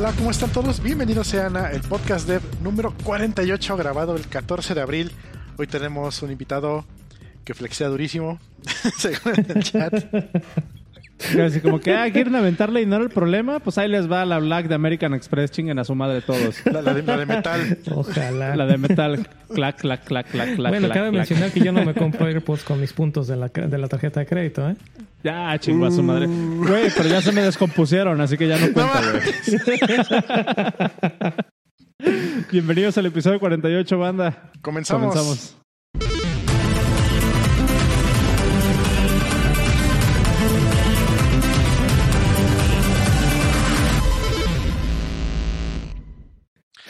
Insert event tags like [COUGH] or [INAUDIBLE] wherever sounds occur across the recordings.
Hola, ¿cómo están todos? Bienvenidos sean a el podcast dev número 48 grabado el 14 de abril. Hoy tenemos un invitado que flexea durísimo, [LAUGHS] según el chat. Así como que, ah, quieren aventarle y no era el problema, pues ahí les va la Black de American Express, chinguen a su madre todos. La, la de, la de metal. Ojalá. La de metal, clac, clac, clac, clac, clac. bueno, clac, cabe clac. mencionar que yo no me compro AirPods con mis puntos de la, de la tarjeta de crédito, ¿eh? Ya, chingó a su madre. Güey, pero ya se me descompusieron, así que ya no cuenta, güey. Bienvenidos al episodio 48, banda. Comenzamos. Comenzamos.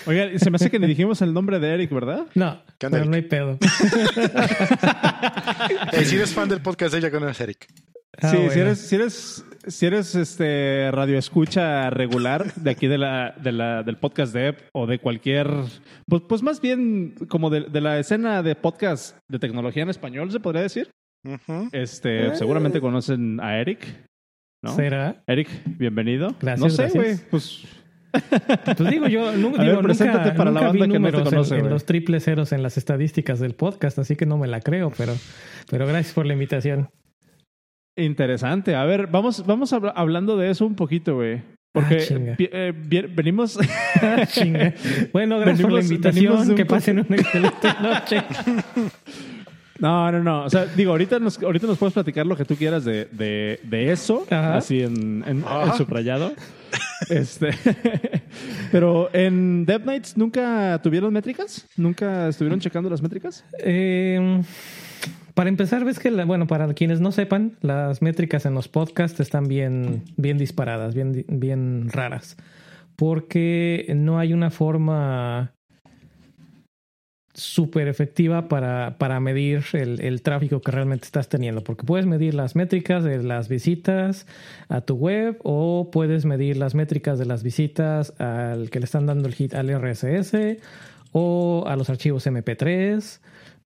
Oiga, se me hace que ni dijimos el nombre de Eric, ¿verdad? No, ¿Qué onda, pero no hay pedo. [LAUGHS] Eh, si eres fan del podcast de ella, conoces a Eric. Ah, sí, bueno. si eres, si eres, si eres este radio escucha regular de aquí de la, de la, del podcast de o de cualquier, pues, pues más bien como de, de la escena de podcast de tecnología en español, se podría decir. Este, Eh. seguramente conocen a Eric, ¿no? ¿Será? Eric, bienvenido. Gracias, no sé, güey, pues [LAUGHS] Pues digo, yo nu- A digo, ver, preséntate nunca, para la nunca vi no números en- conoce, en, los triples ceros en las estadísticas del podcast, así que no me la creo, pero, pero gracias por la invitación. Interesante. A ver, vamos, vamos habla- hablando de eso un poquito, güey. Porque Ah, eh, venimos Chinga. Bueno, gracias por la Venimos- venimos de invitación. un Que pasen una excelente noche. [LAUGHS] No, no, no. O sea, digo, ahorita nos, ahorita nos puedes platicar lo que tú quieras de, de, de eso, Ajá. así en, en, Ajá. en subrayado. este, [LAUGHS] pero en Dev Nights nunca tuvieron métricas, nunca estuvieron checando las métricas. Eh, para empezar, ves que, bueno, para quienes no sepan, las métricas en los podcasts están bien, bien disparadas, bien, bien raras. Porque no hay una forma súper efectiva para, para medir el, el tráfico que realmente estás teniendo. Porque puedes medir las métricas de las visitas a tu web o puedes medir las métricas de las visitas al que le están dando el hit al RSS o a los archivos MP3,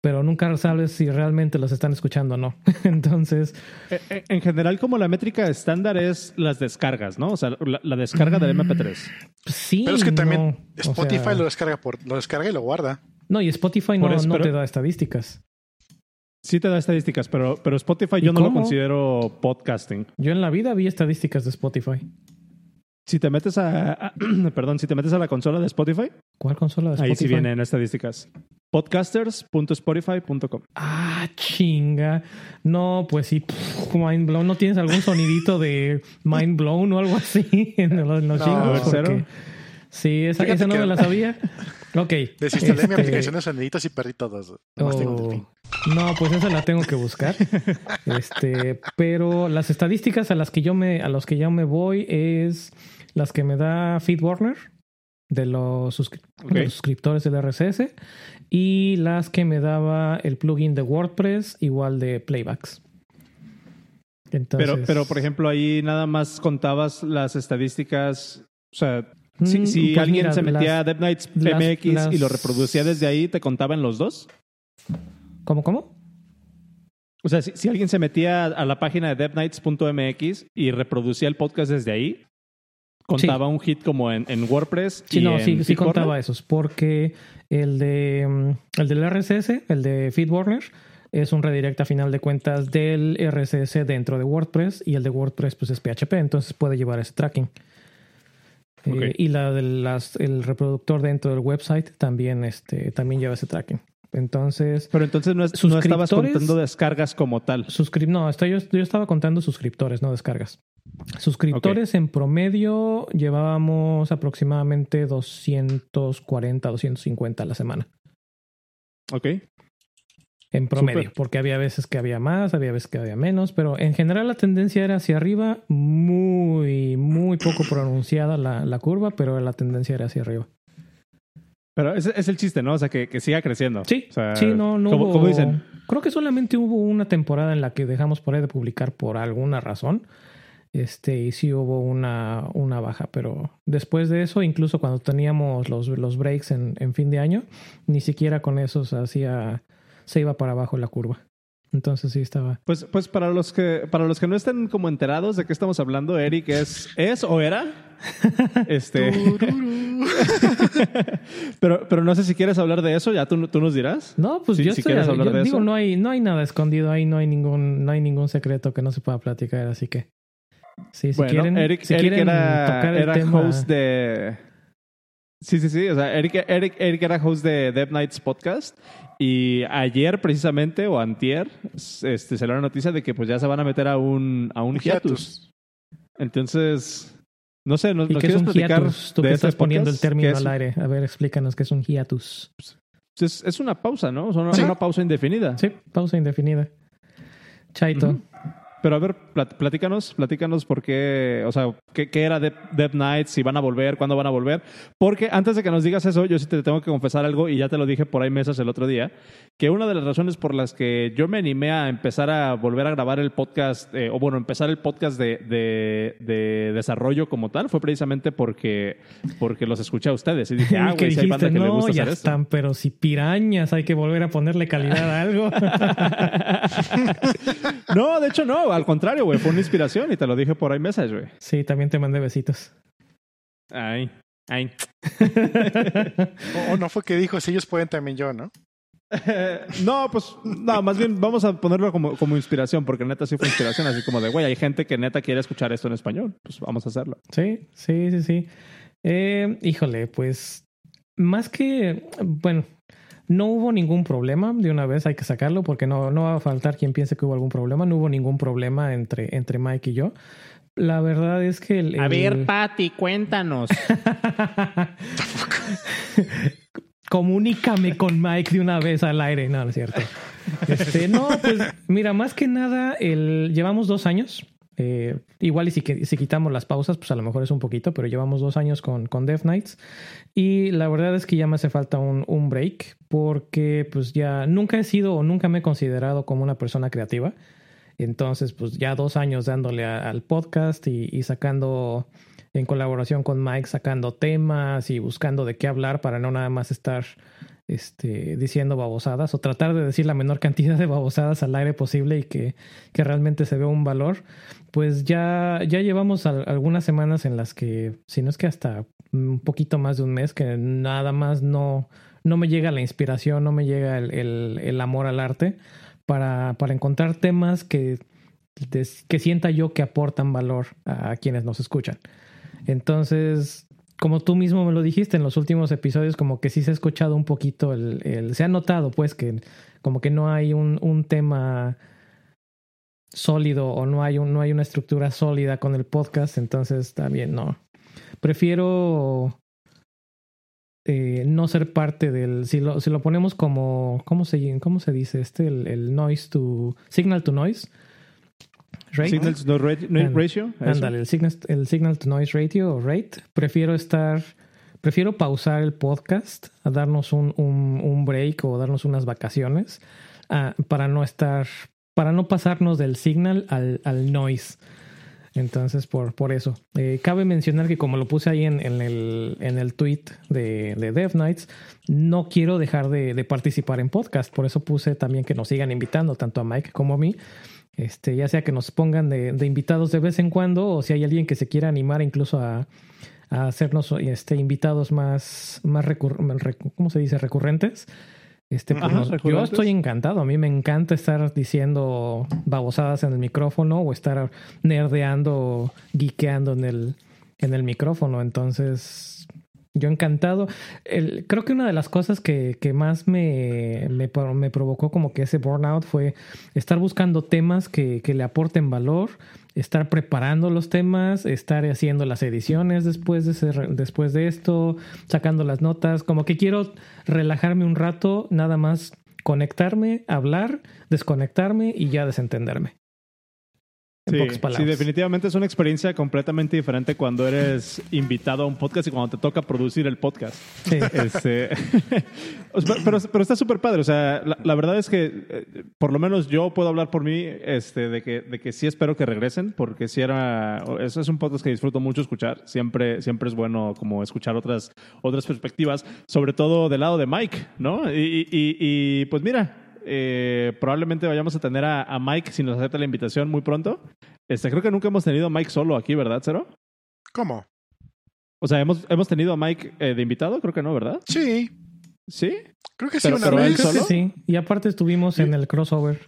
pero nunca sabes si realmente los están escuchando o no. [LAUGHS] Entonces, Eh, eh, En general, como la métrica estándar es las descargas, ¿no? O sea, la, la descarga del MP3. sí. Pero es que también no, o Spotify sea, lo descarga por, lo descarga y lo guarda. No, y Spotify no, eso, no pero- te da estadísticas. Sí te da estadísticas, pero, pero Spotify ¿Y yo no lo considero podcasting. Yo en la vida vi estadísticas de Spotify. Si te metes a, a- [CLEARS THROAT] perdón, si te metes a la consola de Spotify, ¿Cuál consola de Spotify? ahí sí vienen estadísticas. Podcasters.spotify.com. Ah, chinga. No, pues sí, pff, mind blown. ¿No tienes algún sonidito de mind blown o algo así [LAUGHS] en los, en los No, jingles? a ver, cero. Porque- Sí, esa, esa no que- me la sabía. Ok. Desinstalé mi este, aplicación de soniditos y perdí todos. Oh, no, pues esa la tengo que buscar. [LAUGHS] Este, pero las estadísticas a las que yo me, a los que yo me voy es las que me da FeedBurner de los, suscri- Ok. de los suscriptores del RSS y las que me daba el plugin de WordPress igual de playbacks. Entonces, Pero, pero, por ejemplo, ahí nada más contabas las estadísticas. O sea, si, Mm, si pues alguien mira, se metía las- a DevNights las- PMX y lo las- reproducía desde ahí, ¿te contaban los dos? ¿Cómo, cómo? O sea, si, si alguien se metía a la página de devnights.mx y reproducía el podcast desde ahí, contaba un hit como en, en WordPress. Sí, y no, en sí, sí contaba esos, porque el de mm, el del RSS, el de FeedBurner, es un redirect a final de cuentas del RSS dentro de WordPress y el de WordPress pues es PHP, entonces puede llevar ese tracking. Eh, y la de las, el reproductor dentro del website también, este, también lleva ese tracking. Entonces, Pero entonces no, es- no estabas contando descargas como tal. no, yo, yo estaba contando suscriptores, no descargas. Suscriptores en promedio llevábamos aproximadamente 240, 250 a la semana. Ok. En promedio, porque había veces que había más, había veces que había menos, pero en general la tendencia era hacia arriba, muy, muy poco pronunciada la, la curva, pero la tendencia era hacia arriba. Pero es el chiste, ¿no? O sea, que, que siga creciendo. Sí, O sea, sí, no, no hubo- como dicen, Creo que solamente hubo una temporada en la que dejamos por ahí de publicar por alguna razón. Este, y sí hubo una, una baja, pero después de eso, incluso cuando teníamos los, los breaks en, en fin de año, ni siquiera con eso se hacía, se iba para abajo la curva. Entonces sí estaba. Pues, pues para los que para los que no estén como enterados de qué estamos hablando, Eric es es o era [LAUGHS] este [LAUGHS] pero pero no sé si quieres hablar de eso, ya tú, tú nos dirás. No, pues Si- yo si estoy- quieres hablar yo de digo, eso. no hay no hay nada escondido ahí, no hay ningún no hay ningún secreto que no se pueda platicar, así que sí, si bueno, quieren, Eric, si Eric quieren era, tocar el era tema, host de Sí, sí, sí. O sea, Eric, Eric, Eric era host de Dev Nights Podcast. Y ayer, precisamente, o antier, este, salió la noticia de que pues ya se van a meter a un, a un, Un hiatus. Entonces, no sé, ¿nos, ¿Y nos qué es quieres un platicar hiatus? Tú de que este estás poniendo el término es? al aire. A ver, explícanos qué es un hiatus. Es, es una pausa, ¿no? O sea, una, Sí. una pausa indefinida. Sí, pausa indefinida. Chaito. Pero a ver, platícanos, platícanos por qué, o sea, qué, qué era Dev Nights, si van a volver, cuándo van a volver. Porque antes de que nos digas eso, yo sí te tengo que confesar algo, y ya te lo dije por ahí mesas el otro día, que una de las razones por las que yo me animé a empezar a volver a grabar el podcast, eh, o bueno, empezar el podcast de, de, de desarrollo como tal, fue precisamente porque, porque los escuché a ustedes. Y dije, ah, güey, si hay banda que le no, gusta ya hacer esto. están, pero si pirañas, hay que volver a ponerle calidad a algo. [LAUGHS] no, de hecho no, al contrario, güey, fue una inspiración y te lo dije por ahí mesas, güey. sí, también te mandé besitos. Ay, ay. [LAUGHS] O, o no fue que dijo, si ellos pueden también yo, ¿no? no, pues, no, más bien vamos a ponerlo como, como inspiración, porque neta sí fue inspiración, así como de, güey, hay gente que neta quiere escuchar esto en español, pues vamos a hacerlo. Sí, sí, sí, sí. Eh, híjole, pues más que, bueno, no hubo ningún problema, de una vez hay que sacarlo porque no, no va a faltar quien piense que hubo algún problema, no hubo ningún problema entre, entre Mike y yo. La verdad es que el... el- Pati, cuéntanos. [LAUGHS] Comunícame con Mike de una vez al aire. No, no es cierto. Este, no, pues mira, más que nada, el, llevamos dos años. Eh, igual y si, quitamos las pausas, pues a lo mejor es un poquito, pero llevamos dos años con, con Death Knights. Y la verdad es que ya me hace falta un, break porque pues ya nunca he sido o nunca me he considerado como una persona creativa. Entonces, pues ya dos años dándole al podcast y, y sacando en colaboración con Mike, sacando temas y buscando de qué hablar para no nada más estar este, diciendo babosadas o tratar de decir la menor cantidad de babosadas al aire posible y que, que realmente se vea un valor. Pues ya, ya llevamos al- algunas semanas en las que, si no es que hasta un poquito más de un mes, que nada más no, no me llega la inspiración, no me llega el, el- el amor al arte para, para encontrar temas que, que sienta yo que aportan valor a quienes nos escuchan. Entonces, como tú mismo me lo dijiste en los últimos episodios, como que sí se ha escuchado un poquito el, se ha notado pues que como que no hay un, tema sólido o no hay una estructura sólida con el podcast, entonces también no. Prefiero eh, no ser parte del, si lo, ponemos como, ¿cómo se, cómo se dice este? El noise to, signal to noise. Rate. Signal to noise ratio. Ándale, el signal, el signal to noise ratio o rate. Prefiero estar, prefiero pausar el podcast, a darnos un, un, un break o darnos unas vacaciones ah, para no estar, para no pasarnos del signal al, al noise. Entonces, por, por eso. Eh, cabe mencionar que como lo puse ahí en, en el, en el tweet de, de Dev Nights, no quiero dejar de, de participar en podcast. Por eso puse también que nos sigan invitando, tanto a Mike como a mí. Este, ya sea que nos pongan de, de invitados de vez en cuando, o si hay alguien que se quiera animar incluso a, a hacernos este, invitados más, más recur- recu- ¿cómo se dice? recurrentes. Este, pues Ajá, nos- yo estoy encantado. A mí me encanta estar diciendo babosadas en el micrófono o estar nerdeando o geekeando en el, en el micrófono. Entonces, yo encantado. El- creo que una de las cosas que, que más me, me, me provocó como que ese burnout fue estar buscando temas que, que le aporten valor, estar preparando los temas, estar haciendo las ediciones después de, ese- después de esto, sacando las notas. Como que quiero relajarme un rato, nada más conectarme, hablar, desconectarme y ya desentenderme. Sí, sí, definitivamente es una experiencia completamente diferente cuando eres invitado a un podcast y cuando te toca producir el podcast. Sí. Este, [LAUGHS] pero, pero está súper padre. O sea, la, la verdad es que eh, por lo menos yo puedo hablar por mí este, de, que, de que sí espero que regresen, porque si era. Eso es un podcast que disfruto mucho escuchar. Siempre, siempre es bueno como escuchar otras, otras perspectivas, sobre todo del lado de Mike, ¿no? Y- y, pues mira. Eh, probablemente vayamos a tener a, a, Mike si nos acepta la invitación muy pronto. Este, creo que nunca hemos tenido a Mike solo aquí, ¿verdad, Cero? ¿Cómo? O sea, hemos, hemos tenido a Mike eh, de invitado, creo que no, ¿verdad? Sí. ¿Sí? Creo que sí, Pero- una pero él vez. solo? Sí, y aparte estuvimos en el crossover.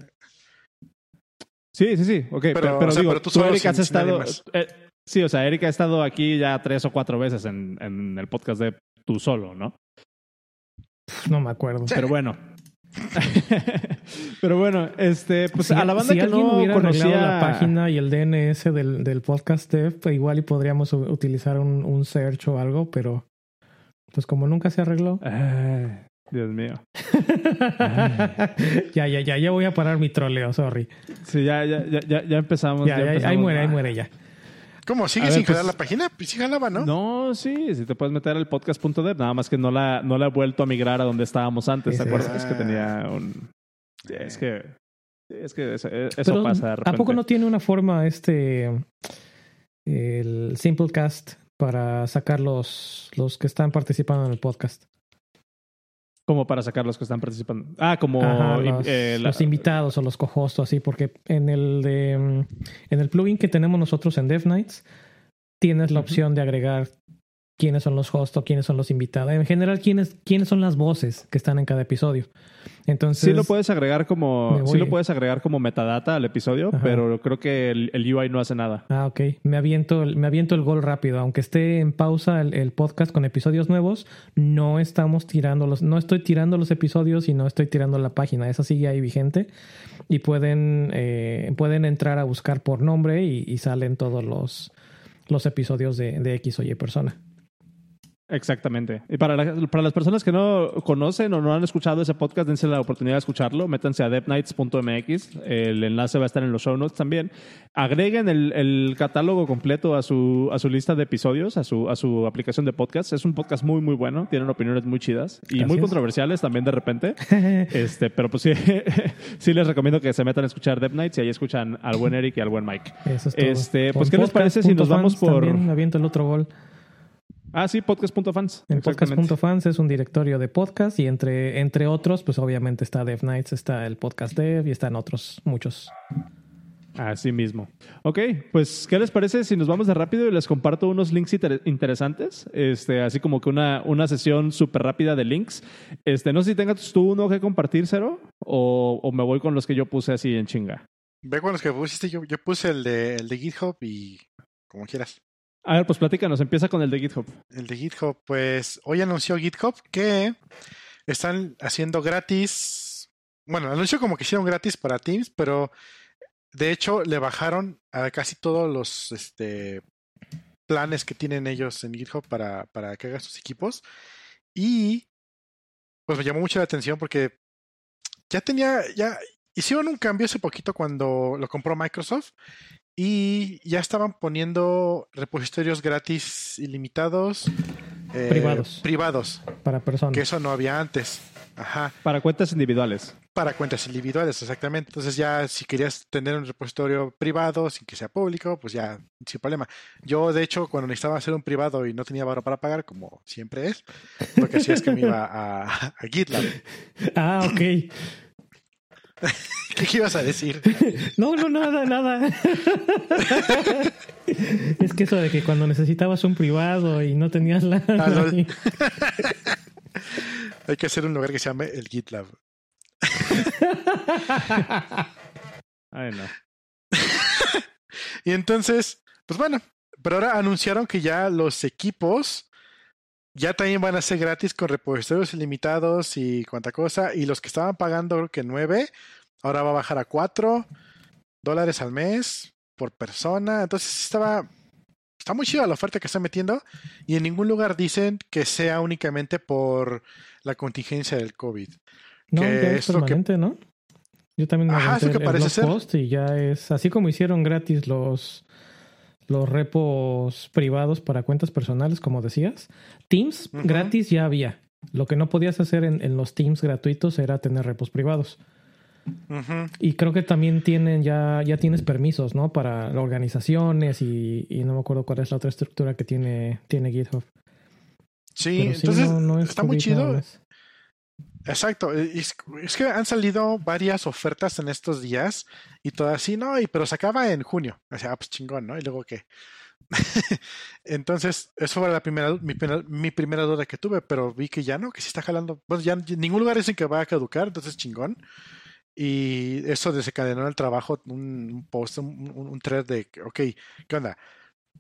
Sí, sí, sí. Ok, pero, Pero, pero o sea, digo, pero tú tú, sin- has estado. eh, sí, o sea, Eric ha estado aquí ya tres o cuatro veces en, en el podcast de tú solo, ¿no? No me acuerdo. Sí. Pero bueno. [LAUGHS] pero bueno, este, pues Si- a la banda si que alguien no hubiera conocía arreglado la página y el DNS del, del podcast dev, pues igual y podríamos utilizar un, un search o algo, pero pues como nunca se arregló. [LAUGHS] Ay, Dios mío. [LAUGHS] ya, ya, ya, ya voy a parar mi troleo, sorry. Sí, ya, ya, ya, ya, ya empezamos. Ya, ya, ahí empezamos muere, ahí mal. muere ya. ¿Cómo? ¿Sigue ver, sin jalar pues- la página? Pues sí jalaba, ¿no? No, sí, sí te puedes meter al podcast.dev, nada más que no la, no la he vuelto a migrar a donde estábamos antes, ¿te acuerdas? Es que Ah. tenía un... Es que... Es que eso, eso Pero, pasa de repente. ¿A poco no tiene una forma este el Simplecast para sacar los, los que están participando en el podcast? Como para sacar los que están participando. Ah, como... Ajá, los, eh, la- los invitados o los cojostos, así, porque en el de mm, en el plugin que tenemos nosotros en Dev Nights tienes la opción de agregar quiénes son los hosts o quiénes son los invitados. En general, quiénes, quiénes son las voces que están en cada episodio. Entonces, Sí lo puedes agregar como... Sí lo puedes agregar como metadata al episodio, Ajá. pero creo que el, el UI no hace nada. Ah, ok. Me aviento, el- me aviento el gol rápido. Aunque esté en pausa el, el podcast con episodios nuevos, no estamos tirando los, no estoy tirando los episodios y no estoy tirando la página. Esa sigue ahí vigente. Y pueden, eh, pueden entrar a buscar por nombre y, y salen todos los, los episodios de, de X o Y persona. Exactamente. Y para, la- para las personas que no conocen o no han escuchado ese podcast, dense la oportunidad de escucharlo. Métanse a devnights.mx. El enlace va a estar en los show notes también. Agreguen el, el catálogo completo a su, a su lista de episodios, a su, a su aplicación de podcast. Es un podcast muy, muy bueno. Tienen opiniones muy chidas y muy es. controversiales también de repente. [LAUGHS] Este, pero pues sí, [LAUGHS] sí les recomiendo que se metan a escuchar Dev Nights y ahí escuchan al buen Eric y al buen Mike. Eso es todo. Este, pues, ¿qué les parece si nos vamos por- También aviento el otro gol. Ah, sí, podcast.fans. En podcast.fans es un directorio de podcast y entre, entre otros, pues obviamente está Dev Nights, está el podcast Dev y están otros muchos. Así mismo. Ok, pues, ¿qué les parece si nos vamos de rápido y les comparto unos links inter- interesantes? Este, así como que una, una sesión súper rápida de links. Este, no sé si tengas tú uno que compartir, Cero, o, o me voy con los que yo puse así en chinga. Ve con los que pusiste. Yo, yo puse el de, el de GitHub y como quieras. A ver, pues platícanos, empieza con el de GitHub. El de GitHub, pues hoy anunció GitHub que están haciendo gratis. Bueno, anunció como que hicieron gratis para Teams, pero de hecho le bajaron a casi todos los este, planes que tienen ellos en GitHub para, para que hagan sus equipos. Y pues me llamó mucho la atención porque ya tenía, ya hicieron un cambio hace poquito cuando lo compró Microsoft y ya estaban poniendo repositorios gratis ilimitados. eh, Privados. Privados, Para personas. que eso no había antes. Ajá, Para cuentas individuales. para cuentas individuales, exactamente. Entonces ya si querías tener un repositorio privado sin que sea público, pues ya sin problema. Yo, de hecho, cuando necesitaba hacer un privado y no tenía barro para pagar, como siempre es, lo que hacía es que me iba a, [LAUGHS] a GitLab. Ah, ok. [LAUGHS] ¿Qué, ibas a decir? [LAUGHS] No, no, nada, nada. es que eso de que cuando necesitabas un privado y no tenías la... Ah. [LAUGHS] Hay que hacer un lugar que se llame el GitLab. Ay, no. Y entonces, pues bueno, pero ahora anunciaron que ya los equipos ya también van a ser gratis con repositorios ilimitados y cuanta cosa. Y los que estaban pagando, creo que 9, ahora va a bajar a 4 dólares al mes por persona. Entonces estaba. Está muy chida la oferta que están metiendo. Y en ningún lugar dicen que sea únicamente por la contingencia del COVID. No, que ya es es que- ¿no? Yo también me Ajá, lo que el, el parece blog ser. post y ya es así como hicieron gratis los los repos privados para cuentas personales, como decías. Teams gratis ya había. Lo que no podías hacer en, en los Teams gratuitos era tener repos privados. Y creo que también tienen ya, ya tienes permisos, ¿no? Para organizaciones y, y no me acuerdo cuál es la otra estructura que tiene, tiene GitHub. Sí, Pero sí, entonces no- no he está muy chido. más. Exacto, e, es, que han salido varias ofertas en estos días y todas así, no, y, pero se acaba en junio. O sea, pues chingón, ¿no? Y luego qué. [LAUGHS] Entonces, eso fue la primera, mi, mi, primera duda que tuve, pero vi que ya no, que sí está jalando. Pues ya en ningún lugar dicen que va a caducar, entonces chingón. Y eso desencadenó el trabajo, un post, un, un thread de, ok, ¿qué onda?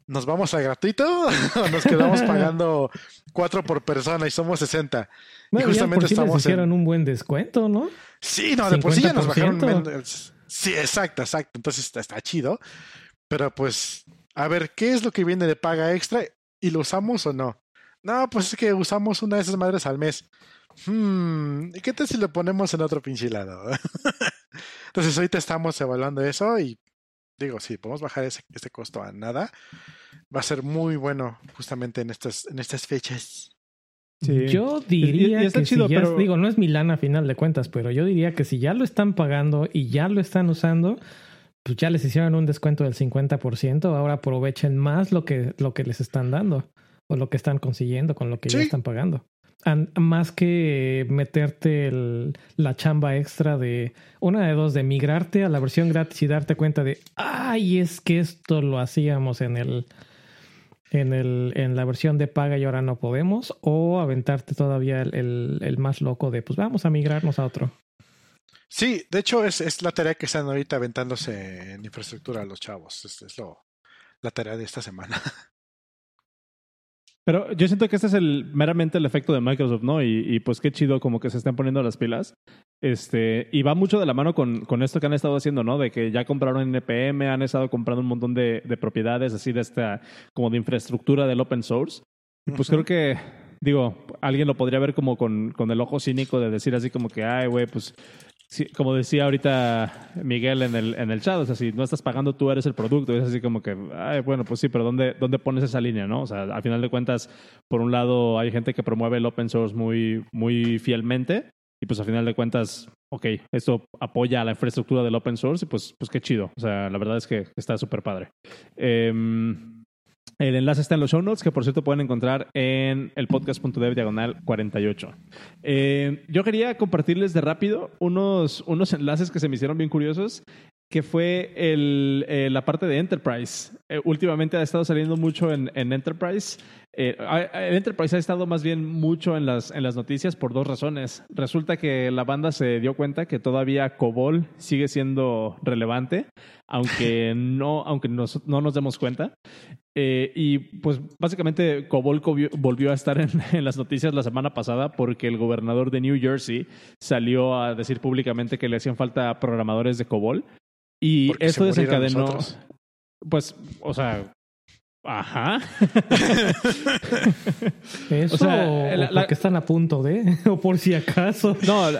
¿Nos vamos a gratuito [LAUGHS] o nos quedamos [LAUGHS] pagando cuatro por persona y somos 60? y justamente estamos hicieron un buen descuento, ¿no? Sí, no, de por sí ya nos bajaron. Sí, exacto, exacto. Entonces está, está chido. Pero pues, a ver, ¿qué es lo que viene de paga extra? ¿Y lo usamos o no? No, pues es que usamos una de esas madres al mes. Hmm, ¿y qué tal si lo ponemos en otro pinche lado? [LAUGHS] Entonces ahorita estamos evaluando eso y digo, si podemos bajar ese, ese, costo a nada, va a ser muy bueno justamente en estas, en estas fechas. Yo diría que si ya, digo, no es mi lana a final de cuentas, pero yo diría que si ya lo están pagando y ya lo están usando, pues ya les hicieron un descuento del 50%, ahora aprovechen más lo que, lo que les están dando o lo que están consiguiendo con lo que ya están pagando más que meterte la chamba extra de una de dos, de migrarte a la versión gratis y darte cuenta de, ay, es que esto lo hacíamos en el, en el, en la versión de paga y ahora no podemos, o aventarte todavía el, el, más loco de, pues vamos a migrarnos a otro. Sí, de hecho es, es la tarea que están ahorita aventándose en infraestructura los chavos. Es, es lo, la tarea de esta semana. [LAUGHS] Pero yo siento que este es el meramente el efecto de Microsoft, ¿no? Y, y, pues qué chido como que se estén poniendo las pilas. Este, y va mucho de la mano con, con, esto que han estado haciendo, ¿no? De que ya compraron NPM, han estado comprando un montón de, de propiedades así de esta, como de infraestructura del open source. Y pues creo que, digo, alguien lo podría ver como con, con el ojo cínico de decir así como que, ay, güey, pues como decía ahorita Miguel en el, en el chat, o sea, si no estás pagando tú eres el producto, es así como que, ay, bueno, pues sí, pero ¿dónde, ¿dónde pones esa línea, no? O sea, al final de cuentas, por un lado hay gente que promueve el open source muy, muy fielmente y pues al final de cuentas, ok, esto apoya a la infraestructura del open source y pues, pues qué chido. O sea, la verdad es que está súper padre. Eh, el enlace está en los show notes, que por cierto pueden encontrar en el podcast.dev diagonal 48. Eh, yo quería compartirles de rápido unos, unos enlaces que se me hicieron bien curiosos que fue el, eh, la parte de Enterprise. Eh, últimamente ha estado saliendo mucho en, en Enterprise. Eh, Enterprise ha estado más bien mucho en las, en las noticias por dos razones. Resulta que la banda se dio cuenta que todavía COBOL sigue siendo relevante, aunque [LAUGHS] no, aunque nos, no nos demos cuenta. Y pues básicamente COBOL volvió a estar en, [LAUGHS] en, las noticias la semana pasada porque el gobernador de New Jersey salió a decir públicamente que le hacían falta programadores de COBOL y eso desencadenó. Pues, o sea, Ajá. [LAUGHS] Eso, o sea, la, están a punto de, [LAUGHS] o por si acaso. No,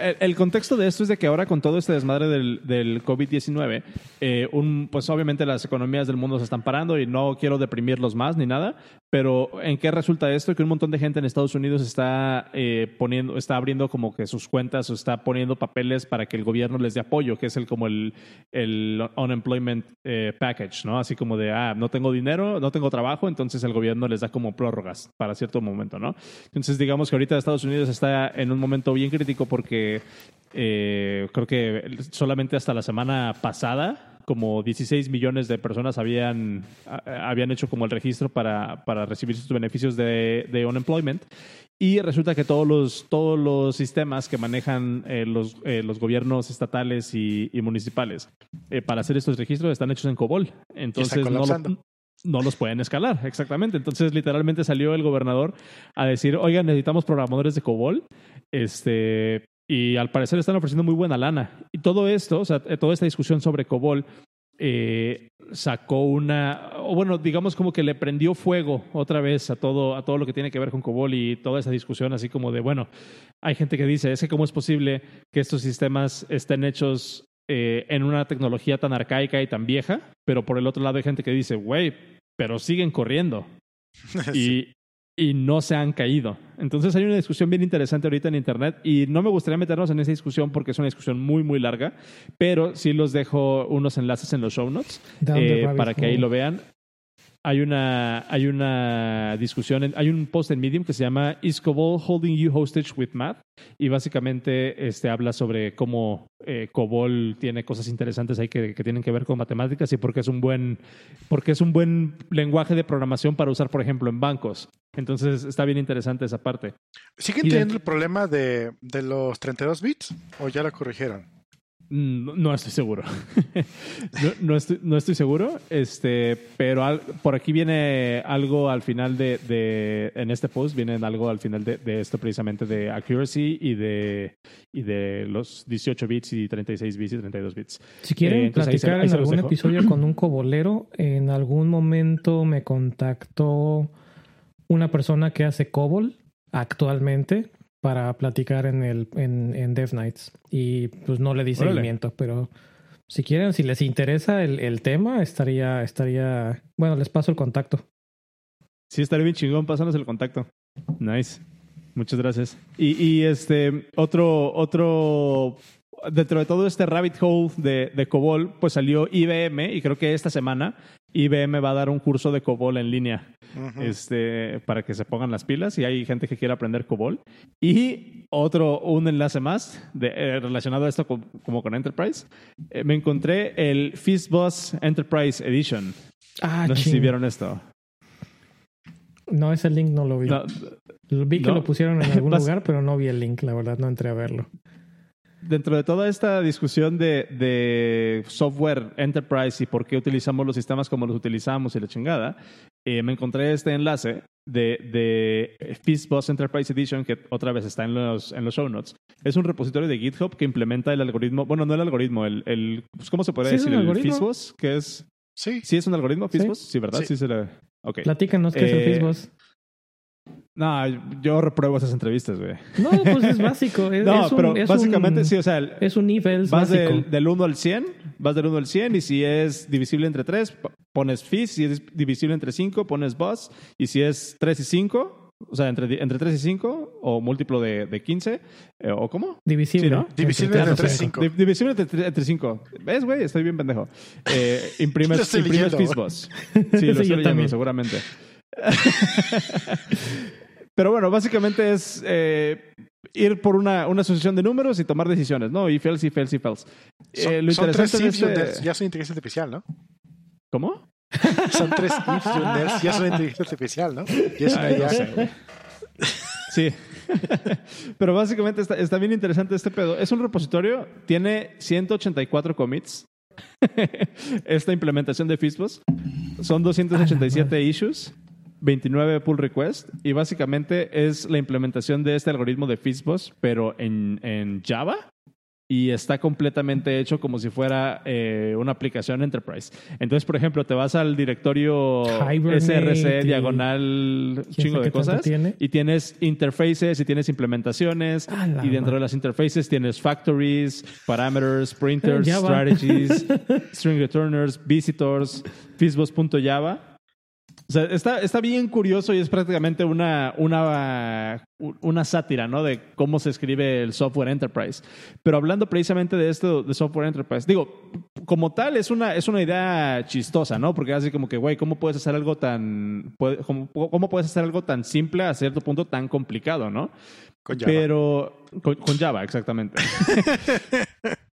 el, contexto de esto es de que ahora con todo este desmadre del, del COVID-19, eh, pues obviamente las economías del mundo se están parando y no quiero deprimirlos más ni nada, pero ¿en qué resulta esto? Que un montón de gente en Estados Unidos está eh, poniendo, está abriendo como que sus cuentas o está poniendo papeles para que el gobierno les dé apoyo, que es el como el, el unemployment eh, package, ¿no? Así como de, ah, no tengo dinero, no tengo trabajo, entonces el gobierno les da como prórrogas para cierto momento, ¿no? Entonces digamos que ahorita Estados Unidos está en un momento bien crítico porque eh, creo que solamente hasta la semana pasada como 16 millones de personas habían, habían hecho como el registro para, para recibir sus beneficios de, de, unemployment. Y resulta que todos los, todos los sistemas que manejan eh, los, eh, los gobiernos estatales y, municipales eh, para hacer estos registros están hechos en COBOL. Entonces no, no los pueden escalar, exactamente. Entonces literalmente salió el gobernador a decir, oigan, necesitamos programadores de COBOL. Este, y al parecer están ofreciendo muy buena lana. Y todo esto, o sea, toda esta discusión sobre COBOL eh, sacó una, o bueno, digamos como que le prendió fuego otra vez a todo, a todo lo que tiene que ver con COBOL y toda esa discusión así como de, bueno, hay gente que dice, es que cómo es posible que estos sistemas estén hechos eh, en una tecnología tan arcaica y tan vieja, pero por el otro lado hay gente que dice, güey, pero siguen corriendo. [LAUGHS] Y, y no se han caído. Entonces hay una discusión bien interesante ahorita en Internet y no me gustaría meternos en esa discusión porque es una discusión muy, muy larga, pero sí los dejo unos enlaces en los show notes eh, para que ahí lo vean. Hay una, hay una discusión, en- hay un post en Medium que se llama Is COBOL holding you hostage with math? Y básicamente este, habla sobre cómo eh, COBOL tiene cosas interesantes ahí que, que tienen que ver con matemáticas y porque es un buen, porque es un buen lenguaje de programación para usar, por ejemplo, en bancos. Entonces está bien interesante esa parte. ¿Siguen teniendo el problema de, de los 32 bits o ya lo corrigieron? Mm, No, no estoy seguro. [LAUGHS] no, no estoy, no estoy seguro, este, pero al- por aquí viene algo al final de, de- en este post viene algo al final de, de esto precisamente de accuracy y de y de los 18 bits y 36 bits y 32 bits. Si quieren Eh, entonces ahí se- platicar ahí en algún episodio con un [CLEARS THROAT] cobolero, en algún momento me contactó una persona que hace cobol actualmente para platicar en el en, en Dev Nights y pues no le di Órale. seguimiento, pero si quieren, si les interesa el, el tema, estaría estaría bueno, les paso el contacto. Sí, estaría bien chingón, pásanos el contacto. Nice. Muchas gracias. Y, y este, otro, otro, dentro de todo este rabbit hole de, de COBOL, pues salió IBM y creo que esta semana IBM va a dar un curso de COBOL en línea este, para que se pongan las pilas y hay gente que quiere aprender COBOL. Y otro, un enlace más de, eh, relacionado a esto con- como con Enterprise. Eh, me encontré el FizzBuzz Enterprise Edition. Ah, No sé si ching. vieron esto. No, ese link no lo vi. No, Vi que no. lo pusieron en algún [LAUGHS] lugar, pero no vi el link, la verdad, no entré a verlo. Dentro de toda esta discusión de, de software enterprise y por qué utilizamos los sistemas como los utilizamos y la chingada, eh, me encontré este enlace de, de Enterprise Edition, que otra vez está en los, en los show notes. Es un repositorio de GitHub que implementa el algoritmo, bueno, no el algoritmo, el, el pues, ¿cómo se Sí, es decir? El algoritmo. FizzBuzz, que es... Sí. ¿Sí es un algoritmo Sí. FizzBuzz? Sí, ¿verdad? Sí. Sí, se le... Ok. Platícanos qué es el Eh, FizzBuzz. No, yo repruebo esas entrevistas, güey. No, pues es básico. Es, [LAUGHS] No, es un- pero es básicamente un- sí, o sea, el- Es un nivel Vas básico. del, del 1 al 100, vas del 1 al 100 y si es divisible entre 3, pones fizz, si es divisible entre 5, pones buzz y si es 3 y 5, o sea, entre, entre 3 y 5 o múltiplo de, de 15, eh, ¿o cómo? Divisible. Sí, ¿no? Divisible Entre entre tres y tres y cinco. cinco. Di- divisible entre, entre 5. ¿Ves, güey? Estoy bien pendejo. Eh, [LAUGHS] imprimes imprimes leyendo. FizzBuzz. [LAUGHS] Sí, lo Sí, estoy leyendo, también. seguramente. Pero bueno, básicamente es eh, ir por una, una asociación de números y tomar decisiones, ¿no? If else, if else, if else. Son, Eh, lo son tres interesante ifs y este-. Ya son inteligencia artificial, ¿no? ¿Cómo? [LAUGHS] Son tres ifs y un else. Ya son inteligencia artificial, ¿no? Y es una Ay, no ya. Sí. [LAUGHS] Pero básicamente está, está bien interesante este pedo. Es un repositorio, tiene 184 commits. [LAUGHS] Esta implementación de FizzBuzz. Son 287 issues, 29 pull requests. Y básicamente es la implementación de este algoritmo de FizzBuzz, pero en, en Java. Y está completamente hecho como si fuera eh, una aplicación enterprise. Entonces, por ejemplo, te vas al directorio Hibernate src diagonal ¿Quién chingo de cosas tiene? y tienes interfaces y tienes implementaciones y dentro de las interfaces tienes factories, parameters, printers, [LAUGHS] strategies, [LAUGHS] string returners, visitors, fizzbuzz.java. O sea, está, está bien curioso y es prácticamente una, una, una sátira, ¿no? De cómo se escribe el software enterprise. Pero hablando precisamente de esto de software enterprise, digo, como tal es una, es una idea chistosa, ¿no? Porque así como que, güey, ¿cómo puedes hacer algo tan, cómo, cómo puedes hacer algo tan simple a cierto punto tan complicado, ¿no? Con Java. Pero con, con Java, exactamente. [LAUGHS]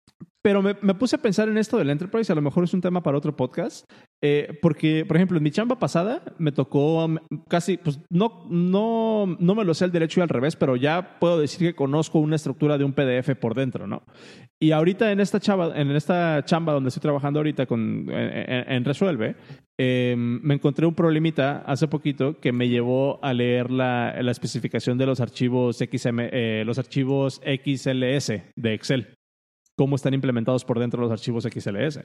Pero me, me puse a pensar en esto del Enterprise, a lo mejor es un tema para otro podcast, eh, porque, por ejemplo, en mi chamba pasada me tocó mm, casi, pues no, no, no me lo sé al derecho y al revés, pero ya puedo decir que conozco una estructura de un PDF por dentro, ¿no? Y ahorita en esta chamba, en esta chamba donde estoy trabajando ahorita con, en, Resuelve, eh, me encontré un problemita hace poquito que me llevó a leer la, la especificación de los archivos XM, eh, los archivos XLS de Excel cómo están implementados por dentro los archivos XLS.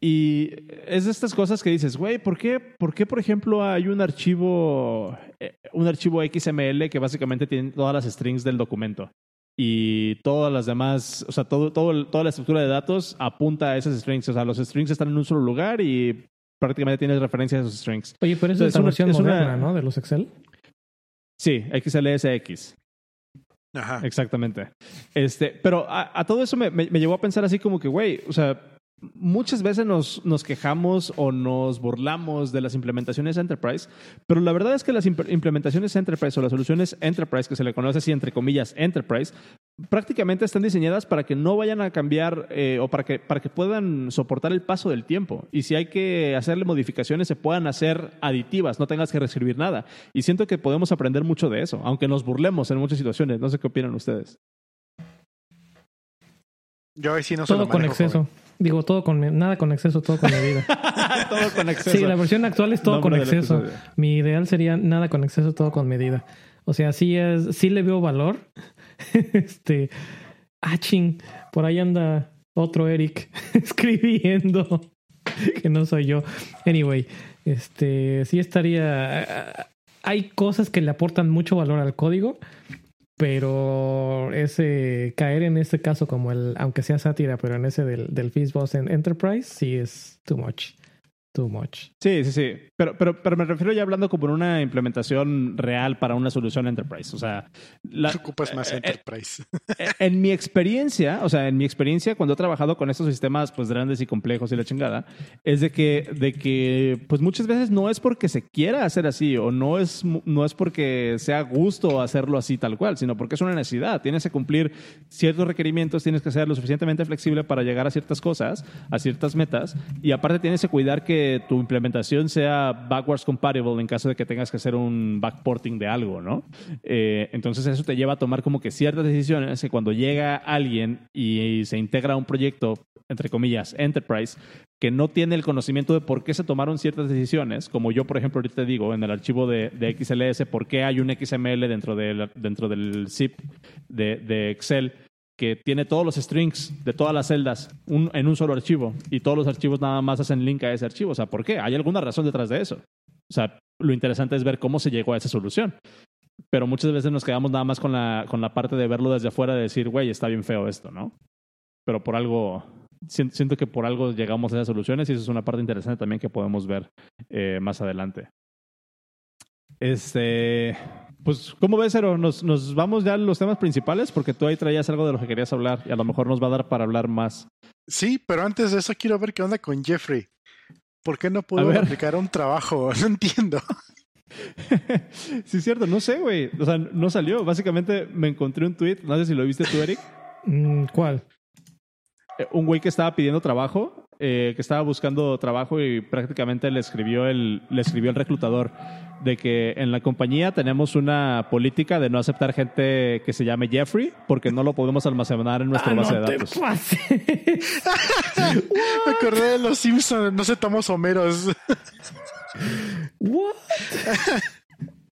Y es de estas cosas que dices, güey, ¿por qué, ¿por qué, por ejemplo, hay un archivo, eh, un archivo XML que básicamente tiene todas las strings del documento? Y todas las demás, o sea, todo, todo, toda la estructura de datos apunta a esas strings. O sea, los strings están en un solo lugar y prácticamente tienes referencia a esos strings. Oye, pero esa Entonces, es la una- versión una- moderna, ¿no? De los Excel. Sí, XLSX. Ajá. Exactamente. Este, pero a, todo eso me, me- me llevó a pensar así como que, güey, o sea, muchas veces nos, nos, quejamos o nos burlamos de las implementaciones Enterprise, pero la verdad es que las implementaciones Enterprise o las soluciones Enterprise, que se le conoce así entre comillas Enterprise, prácticamente están diseñadas para que no vayan a cambiar eh, o para que, para que puedan soportar el paso del tiempo. Y si hay que hacerle modificaciones, se puedan hacer aditivas, no tengas que reescribir nada. Y siento que podemos aprender mucho de eso, aunque nos burlemos en muchas situaciones. No sé qué opinan ustedes. Yo ahí sí no Todo con exceso. Digo, todo con nada con exceso, todo con medida. [LAUGHS] todo con exceso. Sí, la versión actual es todo con exceso. Mi ideal sería nada con exceso, todo con medida. O sea, sí es, sí le veo valor. [LAUGHS] este, ah, por ahí anda otro Eric [LAUGHS] escribiendo que no soy yo. Anyway, este, sí estaría. Hay cosas que le aportan mucho valor al código, pero ese caer en este caso como el, aunque sea sátira, pero en ese del, del en Enterprise, sí es too much. Too much. Sí, sí, sí. Pero, pero, pero me refiero ya hablando como en una implementación real para una solución Enterprise. O sea, la, ocupas más eh, eh, Enterprise. Eh, en mi experiencia, o sea, en mi experiencia cuando he trabajado con estos sistemas pues grandes y complejos y la chingada, es de que, de que pues muchas veces no es porque se quiera hacer así o no es, no es porque sea gusto hacerlo así tal cual, sino porque es una necesidad. Tienes que cumplir ciertos requerimientos, tienes que ser lo suficientemente flexible para llegar a ciertas cosas, a ciertas metas y aparte tienes que cuidar que tu implementación sea backwards compatible en caso de que tengas que hacer un backporting de algo, ¿no? Eh, entonces eso te lleva a tomar como que ciertas decisiones que cuando llega alguien y, se integra a un proyecto, entre comillas, enterprise, que no tiene el conocimiento de por qué se tomaron ciertas decisiones, como yo, por ejemplo, ahorita digo en el archivo de, XLS, por qué hay un XML dentro, de dentro del zip de Excel que tiene todos los strings de todas las celdas en un solo archivo y todos los archivos nada más hacen link a ese archivo. O sea, ¿por qué? ¿Hay alguna razón detrás de eso? O sea, lo interesante es ver cómo se llegó a esa solución. Pero muchas veces nos quedamos nada más con la, con la parte de verlo desde afuera, de decir, güey, está bien feo esto, ¿no? Pero por algo, siento que por algo llegamos a esas soluciones y eso es una parte interesante también que podemos ver eh, más adelante. Este, pues, ¿cómo ves, Ero? ¿Nos, ¿Nos vamos ya a los temas principales? Porque tú ahí traías algo de lo que querías hablar y a lo mejor nos va a dar para hablar más. Sí, pero antes de eso quiero ver qué onda con Jeffrey. ¿Por qué no pudo aplicar un trabajo? [LAUGHS] No entiendo. [LAUGHS] sí, es cierto, no sé, güey. O sea, no salió. Básicamente me encontré un tweet, no sé si lo viste tú, Eric. Mm, ¿Cuál? Eh, un güey que estaba pidiendo trabajo, eh, que estaba buscando trabajo y prácticamente le escribió el, le escribió el reclutador de que en la compañía tenemos una política de no aceptar gente que se llame Jeffrey porque no lo podemos almacenar en nuestra ah, base de datos. [LAUGHS] Me acordé de los Simpsons, no aceptamos Homeros. What?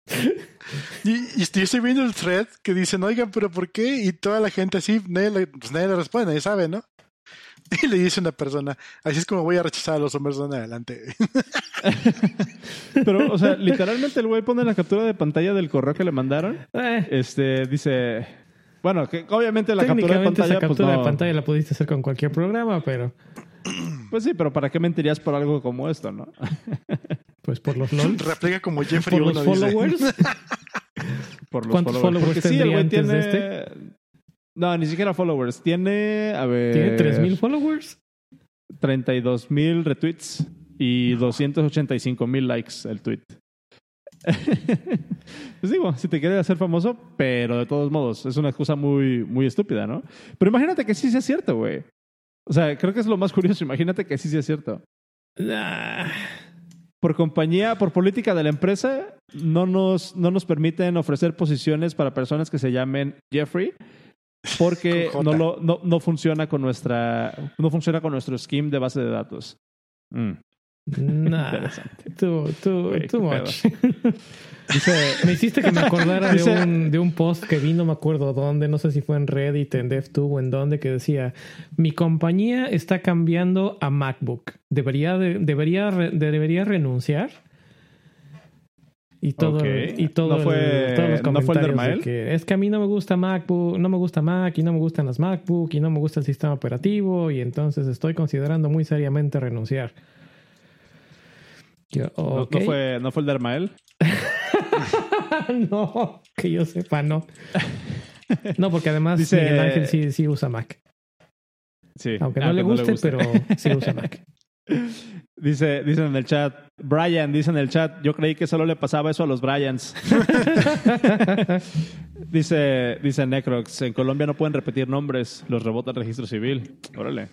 [LAUGHS] y, estoy viendo el thread que dicen, oigan, pero ¿por qué? Y toda la gente así, nadie le, pues nadie le responde, nadie sabe, ¿no? [LAUGHS] Y le dice una persona, así es como voy a rechazar a los hombres de adelante. [LAUGHS] Pero, o sea, literalmente el güey pone la captura de pantalla del correo que le mandaron. Eh. Este, dice, bueno, que obviamente la captura de pantalla... Esa pues, captura de pantalla la pudiste hacer con cualquier programa, pero... [CLEARS THROAT] Pues sí, pero ¿para qué mentirías por algo como esto, no? [LAUGHS] Pues por los LOL. Replica como Jeffrey ¿Por los followers? por los ¿Cuántos followers, sí, el güey tiene... Este? No, ni siquiera followers. Tiene, a ver... ¿Tiene 3.000 followers? 32.000 retweets y 285.000 likes el tweet. [LAUGHS] pues digo, si te quieres hacer famoso, pero de todos modos, es una excusa muy, muy estúpida, ¿no? Pero imagínate que sí sea cierto, güey. O sea, creo que es lo más curioso. Imagínate que sí sea cierto. Por compañía, por política de la empresa, no nos, no nos permiten ofrecer posiciones para personas que se llamen Jeffrey porque no, lo, no, no, funciona con nuestra no funciona con nuestro scheme de base de datos. Mm. Nah, too, too, too much. me hiciste que me acordara de, un, de un post que vi, no me acuerdo dónde, no sé si fue en Reddit, en DevTube o en dónde, que decía, mi compañía está cambiando a MacBook. ¿Debería, debería, debería renunciar? Y todo, y todo ¿No fue, todos los comentarios ¿no fue que es que a mí no me gusta MacBook, no me gusta Mac y no me gustan las MacBook y no me gusta el sistema operativo y entonces estoy considerando muy seriamente renunciar. ¿No, fue, ¿No fue el de Armael? [LAUGHS] no, que yo sepa, no. No, porque además Dice... Miguel Ángel sí, sí usa Mac. Sí. Aunque no, le, guste, pero sí usa Mac. [LAUGHS] Dice, dice en el chat, Brian, dice en el chat, yo creí que solo le pasaba eso a los Bryans. [LAUGHS] dice, dice Necrox, en Colombia no pueden repetir nombres, los rebota el registro civil. Órale.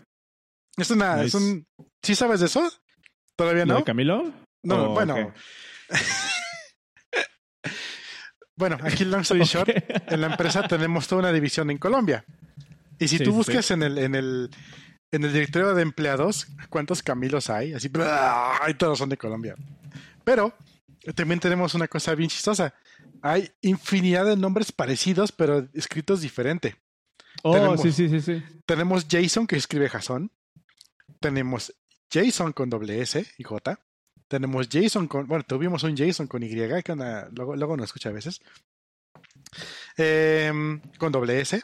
Es una, es un, ¿sí sabes de eso? ¿Todavía ¿Lo no? de Camilo? No, Oh, bueno. [LAUGHS] bueno, aquí long story [LAUGHS] short, en la empresa tenemos toda una división en Colombia. Y si Sí, tú sí, buscas en el, en el en el directorio de empleados, ¿cuántos Camilos hay? Así, y todos son de Colombia. Pero también tenemos una cosa bien chistosa. Hay infinidad de nombres parecidos, pero escritos diferente. Oh, Tenemos- sí, sí, sí, sí. Tenemos Jason que escribe Jason. Tenemos Jason con doble S y J. Tenemos Jason con. Bueno, tuvimos un Jason con Y, que luego, luego no escucha a veces. Em, con doble S.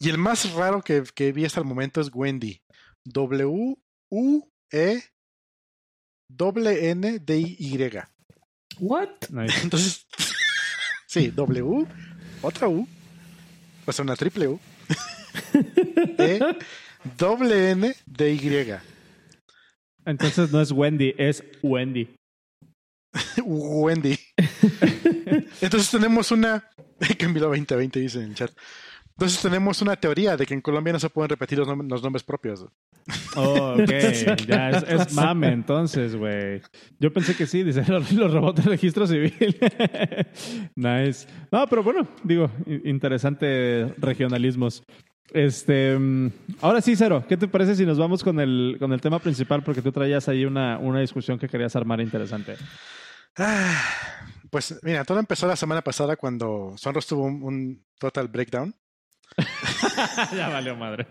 Y el más raro que, que vi hasta el momento es Wendy. W U E doble N D Y. What? Nice. Entonces, [LAUGHS] sí, W, otra U, o sea, una triple U, E, doble N, D, Y. Entonces no es Wendy, es Wendy. Wendy. [LAUGHS] Entonces tenemos una. [LAUGHS] Camilo 2020 dice en el chat. Entonces tenemos una teoría de que en Colombia no se pueden repetir los, nom- los nombres propios. Oh, ok. [LAUGHS] ya es, es mame entonces, güey. Yo pensé que sí, dice [LAUGHS] los, los robots del registro civil. [LAUGHS] nice. No, pero bueno, digo, interesante regionalismos. Este, mm, ahora sí, Cero, ¿qué te parece si nos vamos con el, con el tema principal? Porque tú traías ahí una, una discusión que querías armar interesante. Ah, pues mira, todo empezó la semana pasada cuando Sonros tuvo un, un total breakdown. [LAUGHS] ya valió madre.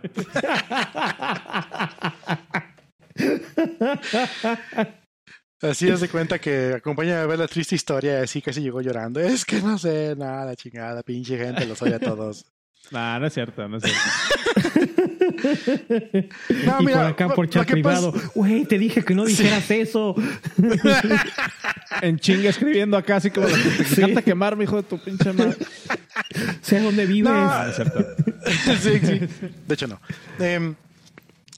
Así es de cuenta que acompaña a ver la triste historia y así casi llegó llorando. Es que no sé nada, chingada, pinche gente, los odia a todos. Nah, no es cierto, no es cierto. [LAUGHS] No, y mira, por acá por chat privado. Güey, te dije que no dijeras eso. En chinga escribiendo acá, así como te Sí. encanta quemarme, hijo de tu pinche madre. sé dónde vives. No. Ah, no es cierto. sí, sí. De hecho, no. Em,